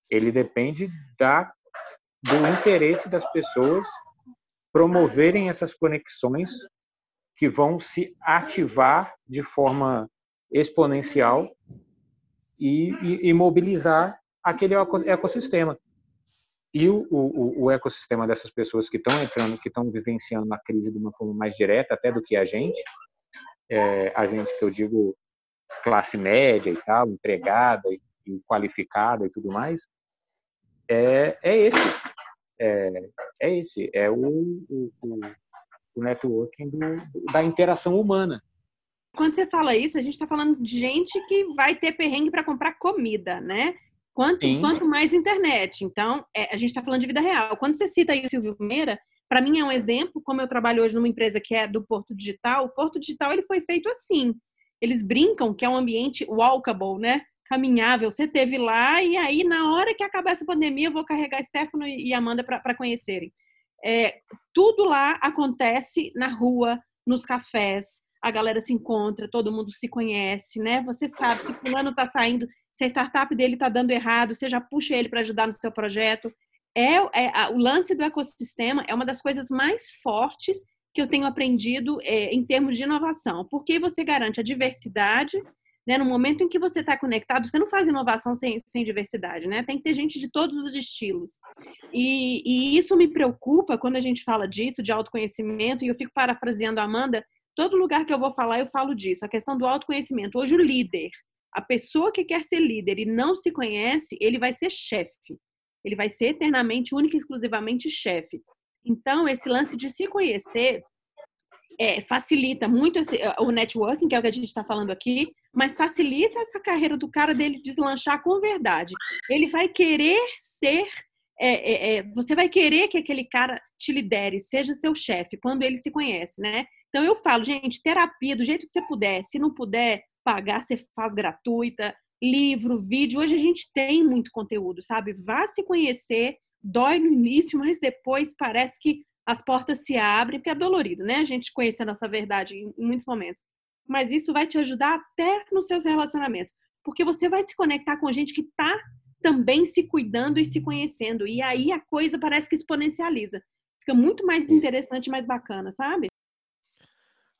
Ele depende da do interesse das pessoas promoverem essas conexões que vão se ativar de forma exponencial e, e, e mobilizar aquele ecossistema. E o, o, o, ecossistema dessas pessoas que estão entrando, que estão vivenciando a crise de uma forma mais direta até do que a gente, é, a gente que eu digo classe média e tal, empregada e, e qualificada e tudo mais, é, é esse. É, é esse. É o, o, o networking do, da interação humana. Quando você fala isso, a gente está falando de gente que vai ter perrengue para comprar comida, né? Quanto, quanto mais internet. Então, é, a gente está falando de vida real. Quando você cita aí o Silvio Meira, para mim é um exemplo, como eu trabalho hoje numa empresa que é do Porto Digital, o Porto Digital ele foi feito assim. Eles brincam que é um ambiente walkable, né? Caminhável. Você teve lá e aí, na hora que acabar essa pandemia, eu vou carregar Stefano e Amanda para conhecerem. É, tudo lá acontece na rua, nos cafés, a galera se encontra, todo mundo se conhece, né? Você sabe se fulano está saindo, se a startup dele está dando errado, você já puxa ele para ajudar no seu projeto. É, é, o lance do ecossistema é uma das coisas mais fortes que eu tenho aprendido é, em termos de inovação, porque você garante a diversidade, né? No momento em que você está conectado, você não faz inovação sem, sem diversidade, né? Tem que ter gente de todos os estilos. E, e isso me preocupa quando a gente fala disso, de autoconhecimento, e eu fico parafraseando a Amanda, todo lugar que eu vou falar, eu falo disso. A questão do autoconhecimento. Hoje, o líder, a pessoa que quer ser líder e não se conhece, ele vai ser chefe. Ele vai ser eternamente, única e exclusivamente chefe. Então, esse lance de se conhecer é, facilita muito esse, o networking, que é o que a gente está falando aqui, mas facilita essa carreira do cara dele deslanchar com verdade. Ele vai querer ser. É, é, é você vai querer que aquele cara te lidere, seja seu chefe, quando ele se conhece, né? Então eu falo, gente, terapia do jeito que você puder. Se não puder pagar, você faz gratuita, livro, vídeo. Hoje a gente tem muito conteúdo, sabe? Vá se conhecer, dói no início, [laughs] mas depois parece que as portas se abrem, porque é dolorido, né? A gente conhecer a nossa verdade em muitos momentos. Mas isso vai te ajudar até nos seus relacionamentos, porque você vai se conectar com gente que tá também se cuidando e se conhecendo. E aí a coisa parece que exponencializa. Fica muito mais interessante, mais bacana, sabe?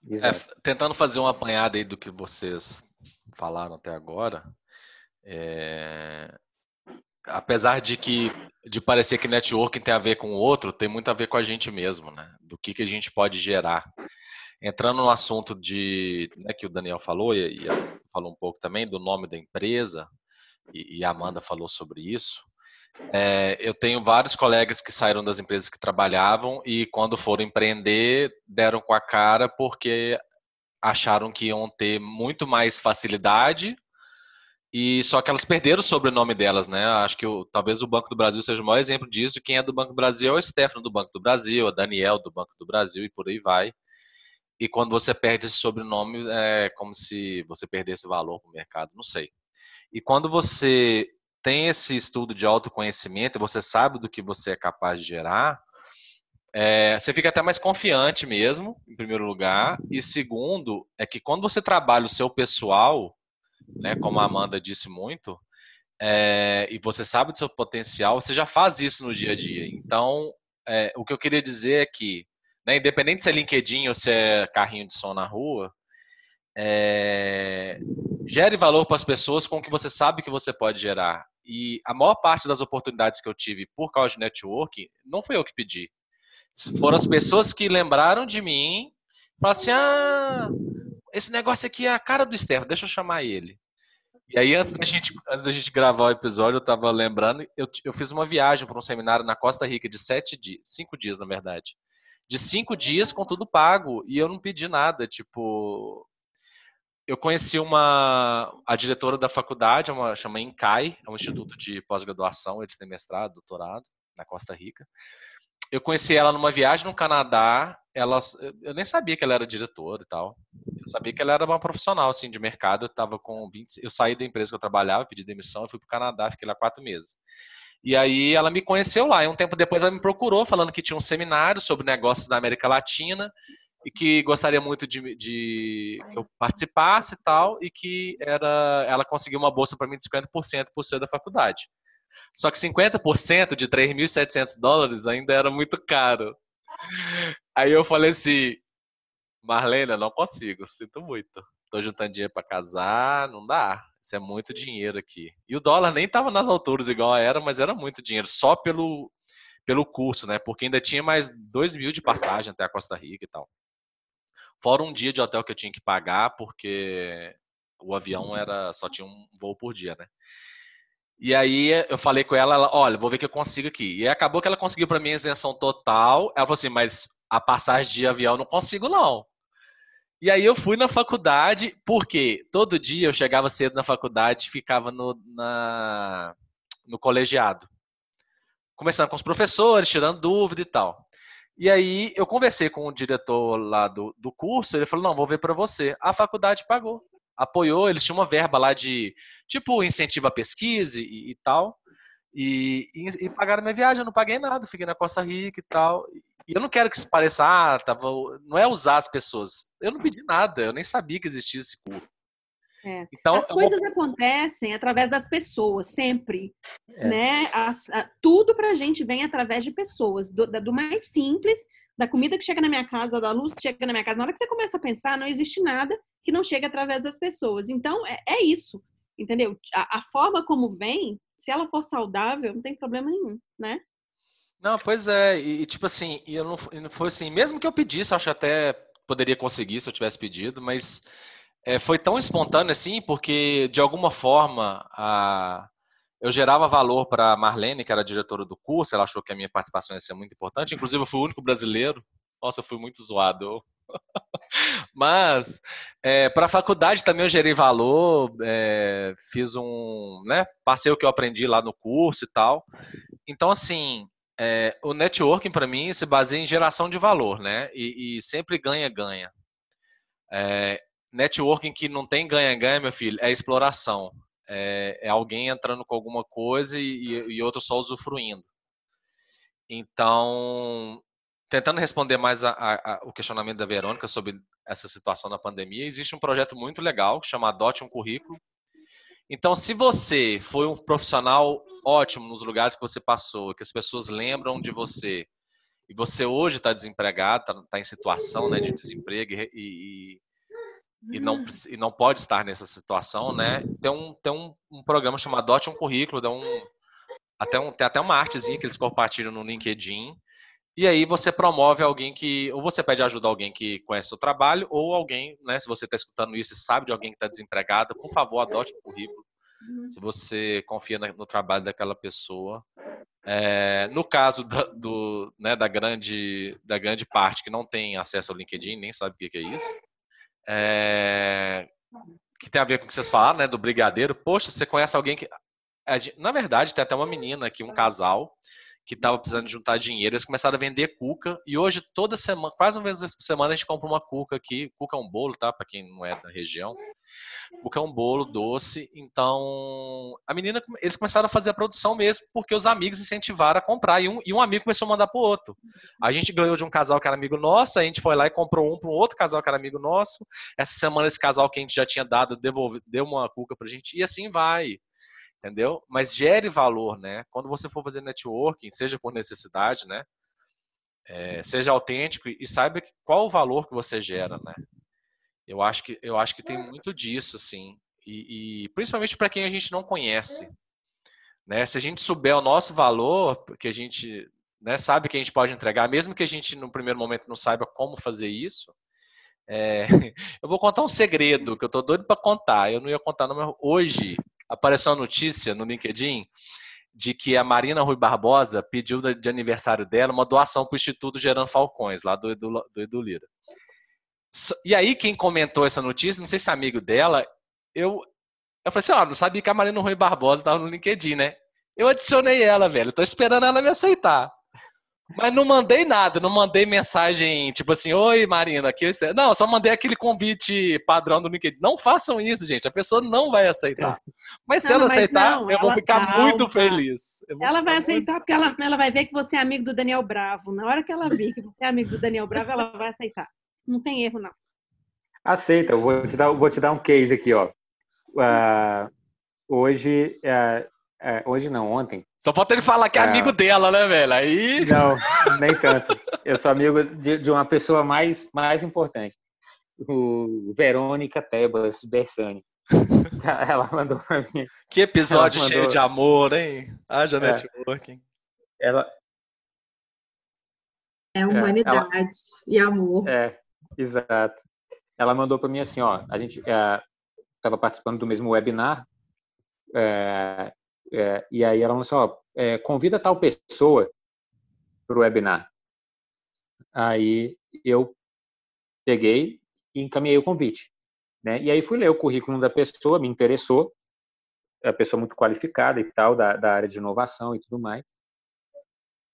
É, tentando fazer uma apanhada aí do que vocês falaram até agora, é... apesar de que de parecer que networking tem a ver com o outro, tem muito a ver com a gente mesmo, né? Do que, que a gente pode gerar. Entrando no assunto de né, que o Daniel falou e, e falou um pouco também do nome da empresa e, e a Amanda falou sobre isso. É, eu tenho vários colegas que saíram das empresas que trabalhavam e quando foram empreender deram com a cara porque acharam que iam ter muito mais facilidade e só que elas perderam o sobrenome delas, né? Acho que o, talvez o Banco do Brasil seja o maior exemplo disso. Quem é do Banco do Brasil é o Stefano do Banco do Brasil, a Daniel do Banco do Brasil e por aí vai. E quando você perde esse sobrenome, é como se você perdesse valor para o mercado, não sei. E quando você tem esse estudo de autoconhecimento, você sabe do que você é capaz de gerar, é, você fica até mais confiante mesmo, em primeiro lugar. E segundo, é que quando você trabalha o seu pessoal, né, como a Amanda disse muito, é, e você sabe do seu potencial, você já faz isso no dia a dia. Então, é, o que eu queria dizer é que, né, independente se é LinkedIn ou se é carrinho de som na rua, gere valor para as pessoas com o que você sabe que você pode gerar. E a maior parte das oportunidades que eu tive por causa de networking, não foi eu que pedi. Foram as pessoas que lembraram de mim, falaram assim: ah, esse negócio aqui é a cara do Stefano, deixa eu chamar ele. E aí, antes da gente, antes da gente gravar o episódio, eu estava lembrando, eu, eu fiz uma viagem para um seminário na Costa Rica de sete dias, cinco dias, na verdade. De cinco dias com tudo pago. E eu não pedi nada, tipo. Eu conheci uma a diretora da faculdade, uma chama INCAI, é um instituto de pós-graduação, eles têm mestrado, doutorado na Costa Rica eu conheci ela numa viagem no Canadá. Ela, eu nem sabia que ela era diretora e tal. Eu sabia que ela era uma profissional assim de mercado. Eu tava com 20, eu saí da empresa que eu trabalhava, pedi demissão, fui para o Canadá, fiquei lá quatro meses. E aí ela me conheceu lá. E um tempo depois ela me procurou falando que tinha um seminário sobre negócios da América Latina e que gostaria muito de, de que eu participasse e tal, e que era, ela conseguiu uma bolsa para mim de 50% por ser da faculdade. Só que 50% de 3.700 dólares ainda era muito caro. Aí eu falei assim, Marlene, não consigo, sinto muito. Tô juntando dinheiro para casar, não dá. Isso é muito dinheiro aqui. E o dólar nem tava nas alturas igual era, mas era muito dinheiro, só pelo, pelo curso, né? Porque ainda tinha mais 2 mil de passagem até a Costa Rica e tal. Fora um dia de hotel que eu tinha que pagar, porque o avião era só tinha um voo por dia, né? E aí eu falei com ela, ela, olha, vou ver o que eu consigo aqui. E acabou que ela conseguiu para mim a isenção total. Ela falou assim, mas a passagem de avião eu não consigo não. E aí eu fui na faculdade, porque todo dia eu chegava cedo na faculdade, ficava no, na, no colegiado, conversando com os professores, tirando dúvida e tal. E aí eu conversei com o diretor lá do, do curso, ele falou, não, vou ver para você. A faculdade pagou apoiou, eles tinham uma verba lá de tipo incentivo à pesquisa e, e tal. E, e, e, pagaram minha viagem, eu não paguei nada, fiquei na Costa Rica e tal. E eu não quero que isso pareça, ah, tava, não é usar as pessoas. Eu não pedi nada, eu nem sabia que existia esse curso. É. Então, as coisas vou... acontecem através das pessoas, sempre. É. Né? As, a, tudo pra gente vem através de pessoas, do, do mais simples da comida que chega na minha casa, da luz que chega na minha casa. Na hora que você começa a pensar, não existe nada que não chegue através das pessoas. Então, é, é isso, entendeu? A, a, forma como vem, se ela for saudável, não tem problema nenhum, né? Não, pois é. E, tipo assim, eu não, não foi assim, mesmo que eu pedisse, acho que até poderia conseguir se eu tivesse pedido, mas é, foi tão espontâneo assim, porque de alguma forma a eu gerava valor para Marlene, que era diretora do curso, ela achou que a minha participação ia ser muito importante. Inclusive, eu fui o único brasileiro. Nossa, eu fui muito zoado. [laughs] Mas, é, para a faculdade também eu gerei valor, é, fiz um. Né, passei o que eu aprendi lá no curso e tal. Então, assim, é, o networking para mim se baseia em geração de valor, né? E, e sempre ganha-ganha. É, networking que não tem ganha-ganha, meu filho, é exploração é, é alguém entrando com alguma coisa e, e outro só usufruindo. Então, tentando responder mais a, a, a, o questionamento da Verônica sobre essa situação da pandemia, existe um projeto muito legal que chama Adote um Currículo. Então, se você foi um profissional ótimo nos lugares que você passou, que as pessoas lembram de você, e você hoje está desempregado, está tá em situação né, de desemprego e, e, e não, hum. e não pode estar nessa situação, né? Tem um, tem um, um programa chamado Adote um Currículo, dá um, até um, tem até uma artezinha que eles compartilham no LinkedIn. E aí você promove alguém que, ou você pede ajuda a alguém que conhece o trabalho, ou alguém, né, se você está escutando isso e sabe de alguém que está desempregado, por favor, adote um currículo. Uhum. Se você confia no trabalho daquela pessoa. É, no caso do, do, né, da, grande, da grande parte que não tem acesso ao LinkedIn, nem sabe o que é isso, é, que tem a ver com o que vocês falaram, né, do brigadeiro. Poxa, você conhece alguém que. Na verdade, tem até uma menina aqui, um casal, que estava precisando juntar dinheiro. Eles começaram a vender cuca e hoje, toda semana, quase uma vez por semana, a gente compra uma cuca aqui. Cuca é um bolo, tá? Para quem não é da região. Cuca é um bolo doce. Então, a menina, eles começaram a fazer a produção mesmo porque os amigos incentivaram a comprar. E um, e um amigo começou a mandar pro outro. A gente ganhou de um casal que era amigo nosso, a gente foi lá e comprou um para um outro casal que era amigo nosso. Essa semana, esse casal que a gente já tinha dado, devolve, deu uma cuca pra gente. E assim vai entendeu? Mas gere valor, né? Quando você for fazer networking, seja por necessidade, né? É, seja autêntico e saiba qual o valor que você gera, né? Eu acho que eu acho que tem muito disso, assim, e, e principalmente para quem a gente não conhece, né? Se a gente souber o nosso valor, que a gente né, sabe que a gente pode entregar, mesmo que a gente no primeiro momento não saiba como fazer isso, é, [laughs] eu vou contar um segredo que eu tô doido para contar. Eu não ia contar, não, mas hoje apareceu uma notícia no LinkedIn de que a Marina Rui Barbosa pediu de aniversário dela uma doação para o Instituto Gerando Falcões, lá do Edu, do Edu Lira. E aí, quem comentou essa notícia, não sei se é amigo dela, eu, eu falei assim: ó, não sabia que a Marina Rui Barbosa estava no LinkedIn, né? Eu adicionei ela, velho. Tô esperando ela me aceitar. Mas não mandei nada, não mandei mensagem tipo assim, oi Marina, aqui eu... Não, só mandei aquele convite padrão do LinkedIn. Não façam isso, gente. A pessoa não vai aceitar. Mas se não, ela mas aceitar, não, eu vou ficar calma. muito feliz. Ela vai aceitar muito... porque ela, ela vai ver que você é amigo do Daniel Bravo. Na hora que ela vir que você é amigo do Daniel Bravo, ela vai aceitar. Não tem erro, não. Aceita, eu vou te dar, vou te dar um case aqui, ó. Uh, hoje, uh, uh, hoje não, ontem, só falta ele falar que é, é, amigo dela, né, velho? Aí. Não, nem tanto. Eu sou amigo de, de uma pessoa mais, mais importante. O Verônica Tebas Bersani. [laughs] Ela mandou pra mim. Que episódio mandou... cheio de amor, hein? Haja é. networking. Ela. É humanidade é, ela... e amor. É, exato. Ela mandou para mim assim, ó, a gente estava é, participando do mesmo webinar é, é, e aí ela falou assim, ó, é, convida tal pessoa para o webinar. Aí eu peguei e encaminhei o convite. Né? E aí fui ler o currículo da pessoa, me interessou, é uma pessoa muito qualificada e tal, da, da área de inovação e tudo mais.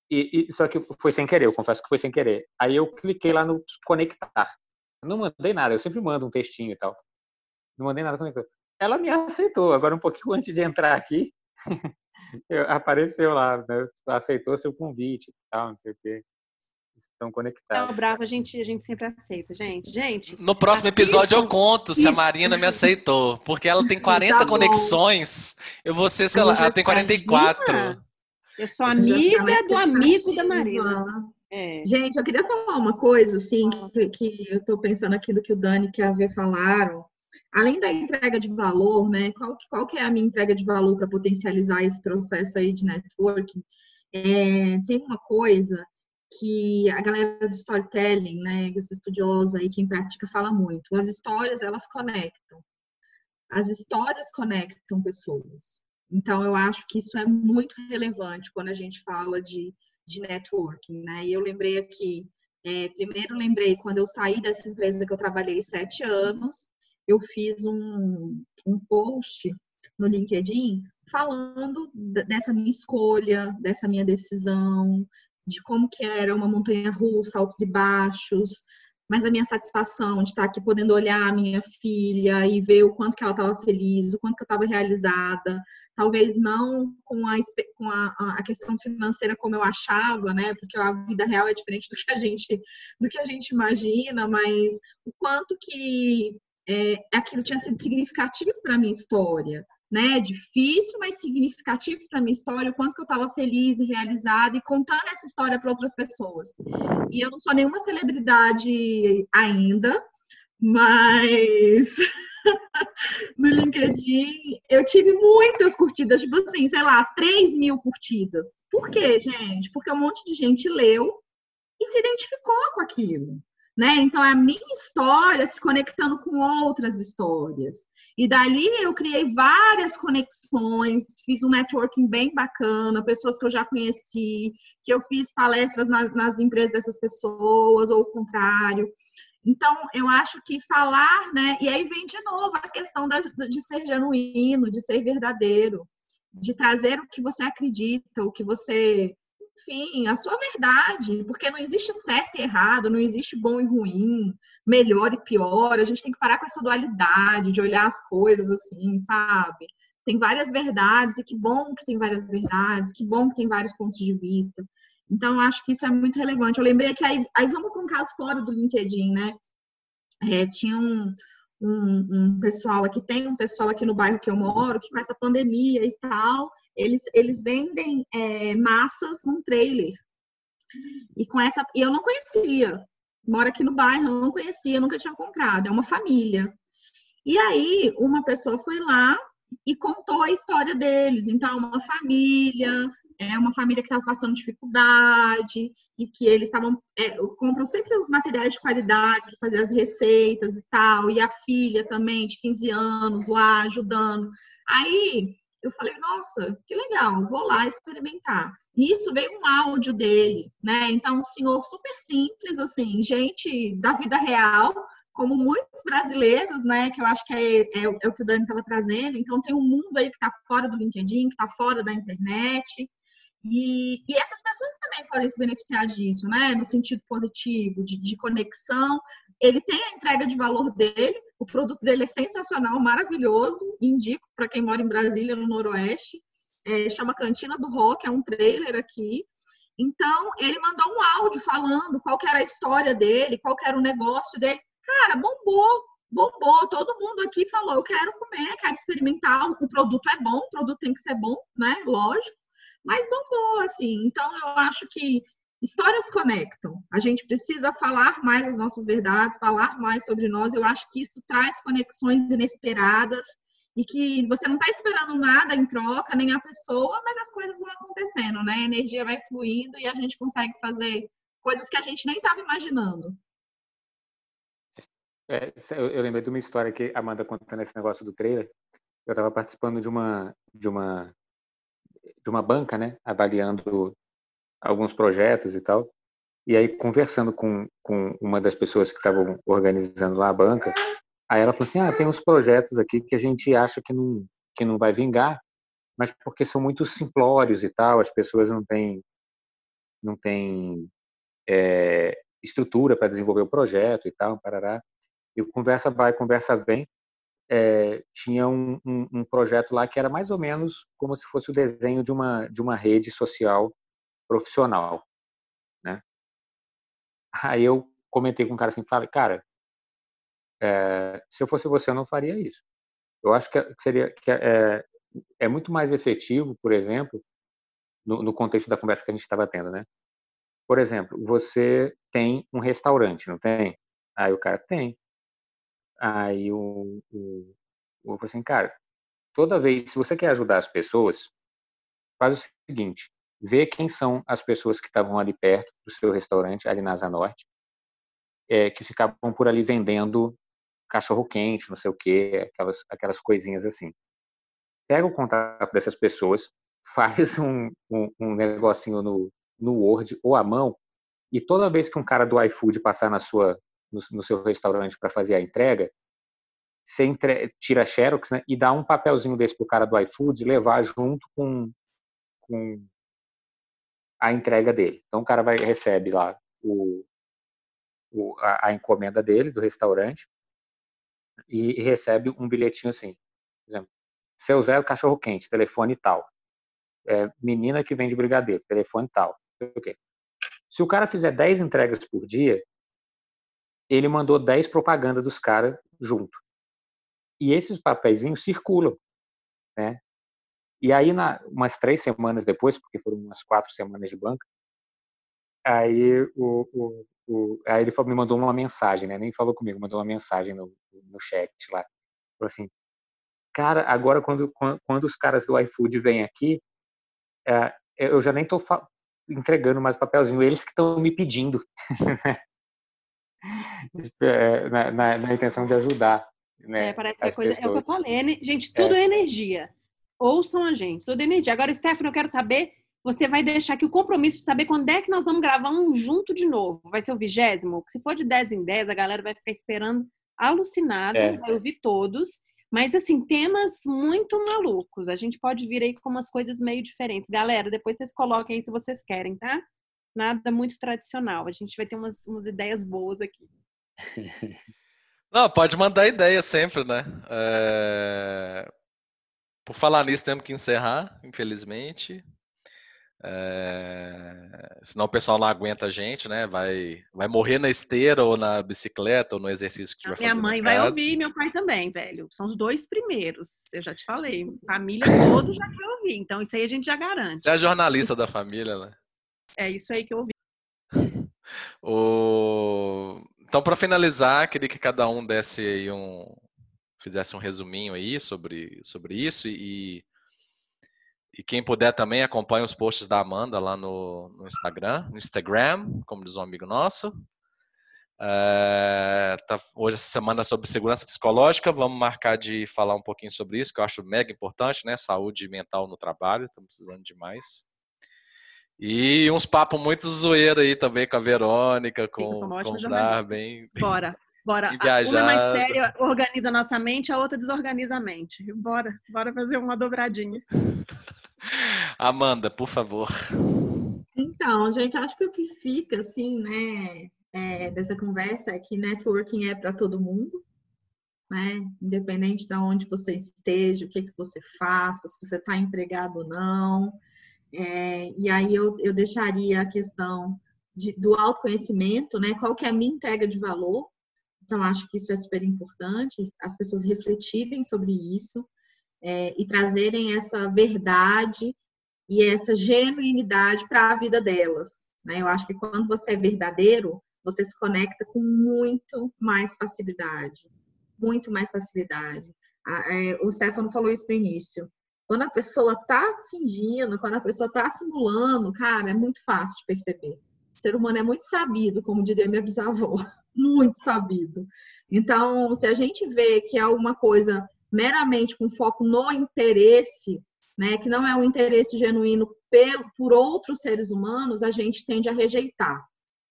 E, e, só que foi sem querer, eu confesso que foi sem querer. Aí eu cliquei lá no conectar. Não mandei nada, eu sempre mando um textinho e tal. Não mandei nada conectar. Ela me aceitou. Agora, um pouquinho [laughs] antes de entrar aqui, apareceu lá, né? aceitou seu convite e tal, não sei o quê. Estão conectados. É o bravo, a gente, a gente sempre aceita, gente. Gente. No próximo episódio eu conto se a Marina me aceitou. Porque ela tem 40 [laughs] tá conexões. Eu vou ser, sei lá, ela tem 44. Imagina. Eu sou amiga do amigo da Marina. É. Gente, eu queria falar uma coisa, assim, que, que eu estou pensando aqui do que o Dani e a V falaram além da entrega de valor, né, qual, qual que é a minha entrega de valor para potencializar esse processo aí de networking? É, tem uma coisa que a galera do storytelling, né, que eu sou estudiosa e quem pratica fala muito. As histórias, elas conectam. As histórias conectam pessoas. Então, eu acho que isso é muito relevante quando a gente fala de, de networking, né? E eu lembrei aqui, é, primeiro lembrei quando eu saí dessa empresa que eu trabalhei sete anos, eu fiz um, um post no LinkedIn falando dessa minha escolha, dessa minha decisão, de como que era uma montanha russa, altos e baixos, mas a minha satisfação de estar aqui podendo olhar a minha filha e ver o quanto que ela estava feliz, o quanto que eu estava realizada, talvez não com, a, com a, a, questão financeira como eu achava, né? Porque a vida real é diferente do que a gente do que a gente imagina, mas o quanto que é, aquilo tinha sido significativo para minha história, né? Difícil, mas significativo para minha história, o quanto que eu estava feliz e realizada e contando essa história para outras pessoas. E eu não sou nenhuma celebridade ainda, mas [laughs] no LinkedIn eu tive muitas curtidas, tipo assim, sei lá, 3 mil curtidas. Por quê, gente? Porque um monte de gente leu e se identificou com aquilo né? Então é a minha história se conectando com outras histórias. E dali eu criei várias conexões, fiz um networking bem bacana, pessoas que eu já conheci, que eu fiz palestras nas, nas empresas dessas pessoas, ou o contrário. Então, eu acho que falar, né? E aí vem de novo a questão da, de ser genuíno, de ser verdadeiro, de trazer o que você acredita, o que você enfim, a sua verdade, porque não existe certo e errado, não existe bom e ruim, melhor e pior. A gente tem que parar com essa dualidade de olhar as coisas assim, sabe? Tem várias verdades e que bom que tem várias verdades, que bom que tem vários pontos de vista. Então, acho que isso é muito relevante. Eu lembrei que aí, aí vamos com um caso fora do LinkedIn, né? É, tinha um, um, um, pessoal aqui, tem um pessoal aqui no bairro que eu moro, que com essa pandemia e tal, eles, eles vendem é, massas num trailer. E com essa. E eu não conhecia. Mora aqui no bairro, eu não conhecia, nunca tinha comprado. É uma família. E aí, uma pessoa foi lá e contou a história deles. Então, uma família, é uma família que estava passando dificuldade e que eles estavam é, compram sempre os materiais de qualidade para fazer as receitas e tal, e a filha também de 15 anos lá ajudando. Aí eu falei, nossa, que legal, vou lá experimentar. Isso veio um áudio dele, né? Então, um senhor super simples, assim, gente da vida real, como muitos brasileiros, né? Que eu acho que é, é, é o que o Dani estava trazendo. Então, tem um mundo aí que está fora do LinkedIn, que está fora da internet. E, e, essas pessoas também podem se beneficiar disso, né? No sentido positivo, de, de conexão. Ele tem a entrega de valor dele, o produto dele é sensacional, maravilhoso. Indico para quem mora em Brasília, no Noroeste. É, chama Cantina do Rock, é um trailer aqui. Então, ele mandou um áudio falando qual era a história dele, qual era o negócio dele. Cara, bombou, bombou. Todo mundo aqui falou: eu quero comer, quero experimentar. O produto é bom, o produto tem que ser bom, né? Lógico mas bombou, assim. Então, eu acho que histórias conectam. A gente precisa falar mais as nossas verdades, falar mais sobre nós. Eu acho que isso traz conexões inesperadas e que você não está esperando nada em troca, nem a pessoa, mas as coisas vão acontecendo, né? A energia vai fluindo e a gente consegue fazer coisas que a gente nem estava imaginando. É, eu, lembrei de uma história que a Amanda contando esse negócio do trailer. Eu estava participando de uma de uma de uma banca, né, avaliando alguns projetos e tal. E aí, conversando com, com uma das pessoas que estavam organizando lá a banca, aí ela falou assim: ah, tem uns projetos aqui que a gente acha que não, que não vai vingar, mas porque são muito simplórios e tal, as pessoas não têm, não têm é, estrutura para desenvolver o projeto e tal, parará. E conversa vai, conversa vem é, tinha um, um, um, projeto lá que era mais ou menos como se fosse o desenho de uma de uma rede social profissional, né? Aí eu comentei com um cara assim, falei, cara, é, se eu fosse você eu não faria isso. Eu acho que seria que é, é muito mais efetivo, por exemplo, no, no contexto da conversa que a gente estava tendo, né? Por exemplo, você tem um restaurante, não tem? Aí o cara tem. Aí o, o, eu falei assim, cara, toda vez, se você quer ajudar as pessoas, faz o seguinte, vê quem são as pessoas que estavam ali perto do seu restaurante, ali na Asa Norte, é, que ficavam por ali vendendo cachorro quente, não sei o quê, aquelas, aquelas coisinhas assim. Pega o contato dessas pessoas, [laughs] faz um, um, um negocinho no, no Word ou à mão, e toda vez que um cara do iFood passar na sua, no, no seu restaurante para fazer a entrega, você entre, tira xerox né, e dá um papelzinho desse pro cara do iFood levar junto com, com a entrega dele. Então o cara vai recebe lá o, o a, a, encomenda dele do restaurante e, e, recebe um bilhetinho assim, por exemplo, seu Zé cachorro quente, telefone tal, é, menina que vende brigadeiro, telefone tal, Se o cara fizer 10 entregas por dia, ele mandou 10 propagandas dos caras junto. E esses papeizinhos circulam, né? E aí, na, umas três semanas depois, porque foram umas quatro semanas de banca, aí, o, o, o, aí ele me mandou uma mensagem, né? Nem falou comigo, mandou uma mensagem no, no chat lá. Falou assim, cara, agora quando, quando, os caras do iFood vêm aqui, é, eu já nem estou entregando mais papelzinho, eles que estão me pedindo. [laughs] É, na, na, na, intenção de ajudar. Né, é, parece que a coisa. Pessoas. É o que eu falei. Gente, tudo é. é energia. Ouçam a gente, tudo é energia. Agora, Stephanie, eu quero saber. Você vai deixar aqui o compromisso de saber quando é que nós vamos gravar um junto de novo. Vai ser o vigésimo? Se for de 10 em 10, a galera vai ficar esperando alucinada, é. vai ouvir todos. Mas, assim, temas muito malucos. A gente pode vir aí com umas coisas meio diferentes. Galera, depois vocês coloquem aí se vocês querem, tá? Nada muito tradicional. A gente vai ter umas, umas ideias boas aqui. Não, pode mandar ideia sempre, né? É... Por falar nisso, temos que encerrar, infelizmente. É... Senão o pessoal não aguenta a gente, né? Vai, vai morrer na esteira ou na bicicleta ou no exercício que tiver Minha mãe vai ouvir e meu pai também, velho. São os dois primeiros. Eu já te falei. Família toda já quer ouvir. Então, isso aí a gente já garante. Você é a jornalista da família, né? É isso aí que eu ouvi. [laughs] O... Então, para finalizar, queria que cada um desse aí um fizesse um resuminho aí sobre, sobre isso e, e quem puder também acompanhe os posts da Amanda lá no, no Instagram, no Instagram, como diz um amigo nosso. É, tá, hoje essa semana é sobre segurança psicológica, vamos marcar de falar um pouquinho sobre isso, que eu acho mega importante, né? Saúde mental no trabalho, estamos precisando demais. E uns papos muito zoeiro aí também com a Verônica, com, eu sou uma com ótima o jornalista. Darben. Bora. Bora. E A- Uma é mais séria, organiza a nossa mente, a outra desorganiza a mente. Bora. Bora fazer uma dobradinha. [laughs] Amanda, por favor. Então, gente, acho que o que fica, assim, né, é, dessa conversa é que networking é para todo mundo, né? Independente de onde você esteja, o que, que você faça, se você está empregado ou não. É, e aí eu, eu deixaria a questão de- do autoconhecimento, né? Qual que é a minha entrega de valor? Então, acho que isso é super importante, as pessoas refletirem sobre isso é, e trazerem essa verdade e essa genuinidade para a vida delas. Né? Eu acho que quando você é verdadeiro, você se conecta com muito mais facilidade. Muito mais facilidade. É, o Stefano falou isso no início. Quando a pessoa tá fingindo, quando a pessoa tá simulando, cara, é muito fácil de perceber. O ser humano é muito sabido, como diria minha bisavó. [laughs] Muito sabido. Então, se a gente vê que é alguma coisa meramente com foco no interesse, né, que não é um interesse genuíno pelo, por outros seres humanos, a gente tende a rejeitar.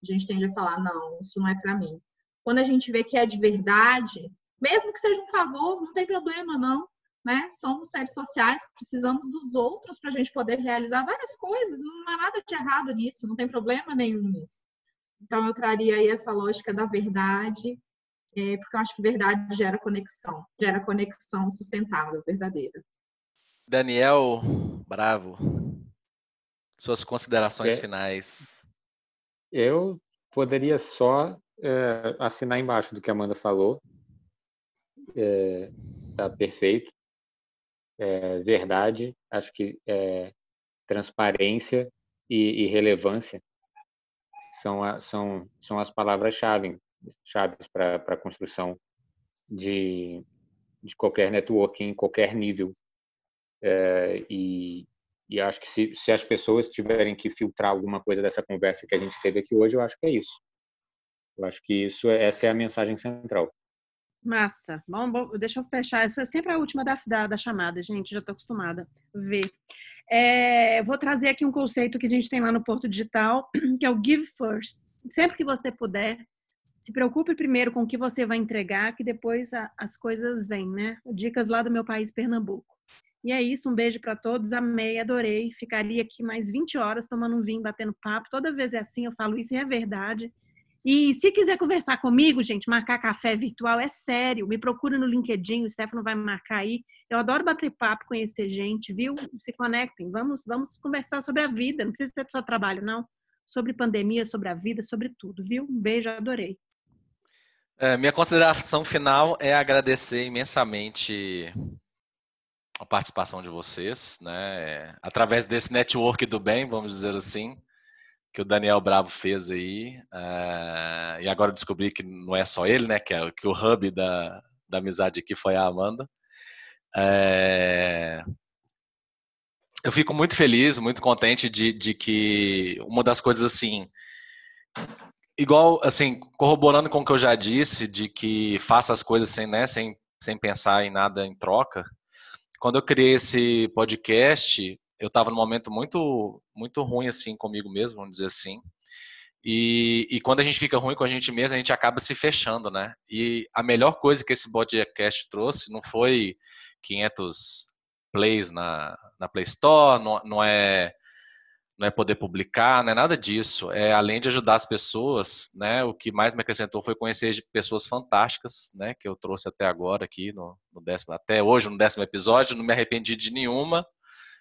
A gente tende a falar, não, isso não é para mim. Quando a gente vê que é de verdade, mesmo que seja um favor, não tem problema, não. Né? Somos seres sociais, precisamos dos outros para a gente poder realizar várias coisas. Não há nada de errado nisso, não tem problema nenhum nisso. Então, eu traria aí essa lógica da verdade, é, porque eu acho que verdade gera conexão, gera conexão sustentável, verdadeira. Daniel Bravo, suas considerações É. finais. Eu poderia só é, assinar embaixo do que a Amanda falou. É, tá perfeito. É, verdade, acho que é, transparência e, e relevância são, a- são, são as palavras-chave chaves para a construção de, de qualquer networking, em qualquer nível. É, e, e acho que se, se as pessoas tiverem que filtrar alguma coisa dessa conversa que a gente teve aqui hoje, eu acho que é isso. Eu acho que isso, é- essa é a mensagem central. Massa. Bom, bom, deixa eu fechar. Isso é sempre a última da, da, da chamada, gente. Já estou acostumada a ver. É, vou trazer aqui um conceito que a gente tem lá no Porto Digital, [clears throat] que é o Give First. Sempre que você puder, se preocupe primeiro com o que você vai entregar, que depois a- as coisas vêm, né? Dicas lá do meu país, Pernambuco. E é isso, um beijo para todos. Amei, adorei. Ficaria aqui mais 20 horas tomando um vinho, batendo papo. Toda vez é assim, eu falo isso e é verdade. E se quiser conversar comigo, gente, marcar café virtual é sério. Me procura no LinkedIn, o Stefano vai marcar aí. Eu adoro bater papo, conhecer gente, viu? Se conectem. Vamos, vamos conversar sobre a vida. Não precisa ser só trabalho, não. Sobre pandemia, sobre a vida, sobre tudo, viu? Um beijo, adorei. É, minha consideração final é agradecer imensamente a participação de vocês, né? Através desse network do bem, vamos dizer assim, que o Daniel Bravo fez aí. é, e agora descobri que não é só ele, né? Que, é, que o hub da, da amizade aqui foi a Amanda. É, eu fico muito feliz, muito contente de, de que uma das coisas assim igual, assim, corroborando com o que eu já disse, de que faça as coisas sem, né, sem, sem pensar em nada em troca. Quando eu criei esse podcast, eu estava num momento muito, muito ruim, assim, comigo mesmo, vamos dizer assim. E, e, quando a gente fica ruim com a gente mesmo, a gente acaba se fechando, né? E a melhor coisa que esse podcast trouxe não foi 500 plays na, na Play Store, não, não, é não é poder publicar, não é nada disso. É além de ajudar as pessoas, né? O que mais me acrescentou foi conhecer pessoas fantásticas, né? Que eu trouxe até agora aqui no, no décimo, até hoje no décimo episódio. Não me arrependi de nenhuma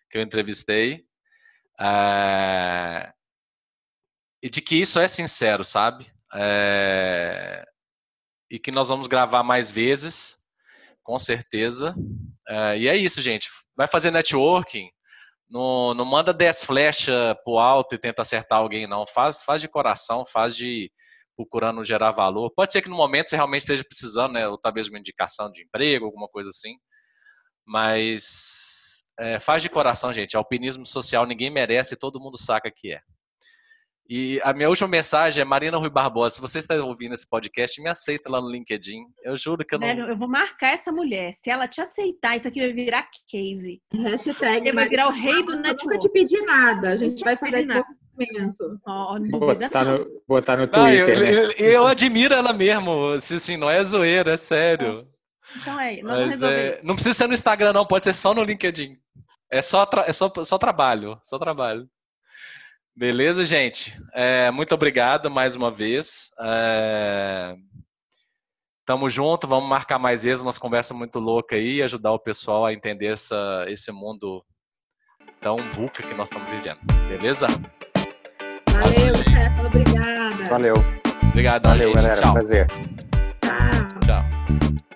que eu entrevistei. É, e de que isso é sincero, sabe? É... E que nós vamos gravar mais vezes, com certeza. É... E é isso, gente. Vai fazer networking. Não, não manda 10 flechas pro alto e tenta acertar alguém, não. Faz, faz de coração, faz de procurando gerar valor. Pode ser que no momento você realmente esteja precisando, né? Ou talvez uma indicação de emprego, alguma coisa assim. Mas é, faz de coração, gente. Alpinismo social ninguém merece e todo mundo saca que é. E a minha última mensagem é Marina Rui Barbosa. Se você está ouvindo esse podcast, me aceita lá no LinkedIn. Eu juro que eu não. Eu vou marcar essa mulher. Se ela te aceitar, isso aqui vai virar case. Hashtag. vai virar o rei do network. Eu nunca te pedi nada. A gente vai fazer esse movimento. Oh, botar, no, botar no Twitter. Não, eu, né? eu, eu, admiro ela mesmo. Se assim, não é zoeira, é sério. Então é, nós vamos resolver. É, não precisa ser no Instagram, não. Pode ser só no LinkedIn. É só, é só, só trabalho. Só trabalho. Beleza, gente? É, muito obrigado mais uma vez. É... Tamo junto, vamos marcar mais vezes umas conversas muito loucas aí e ajudar o pessoal a entender essa, esse mundo tão vulca que nós estamos vivendo. Beleza? Valeu, Stefano. Obrigada. Valeu. Obrigado, Valeu, gente. galera. Tchau. Prazer. Tchau. Tchau.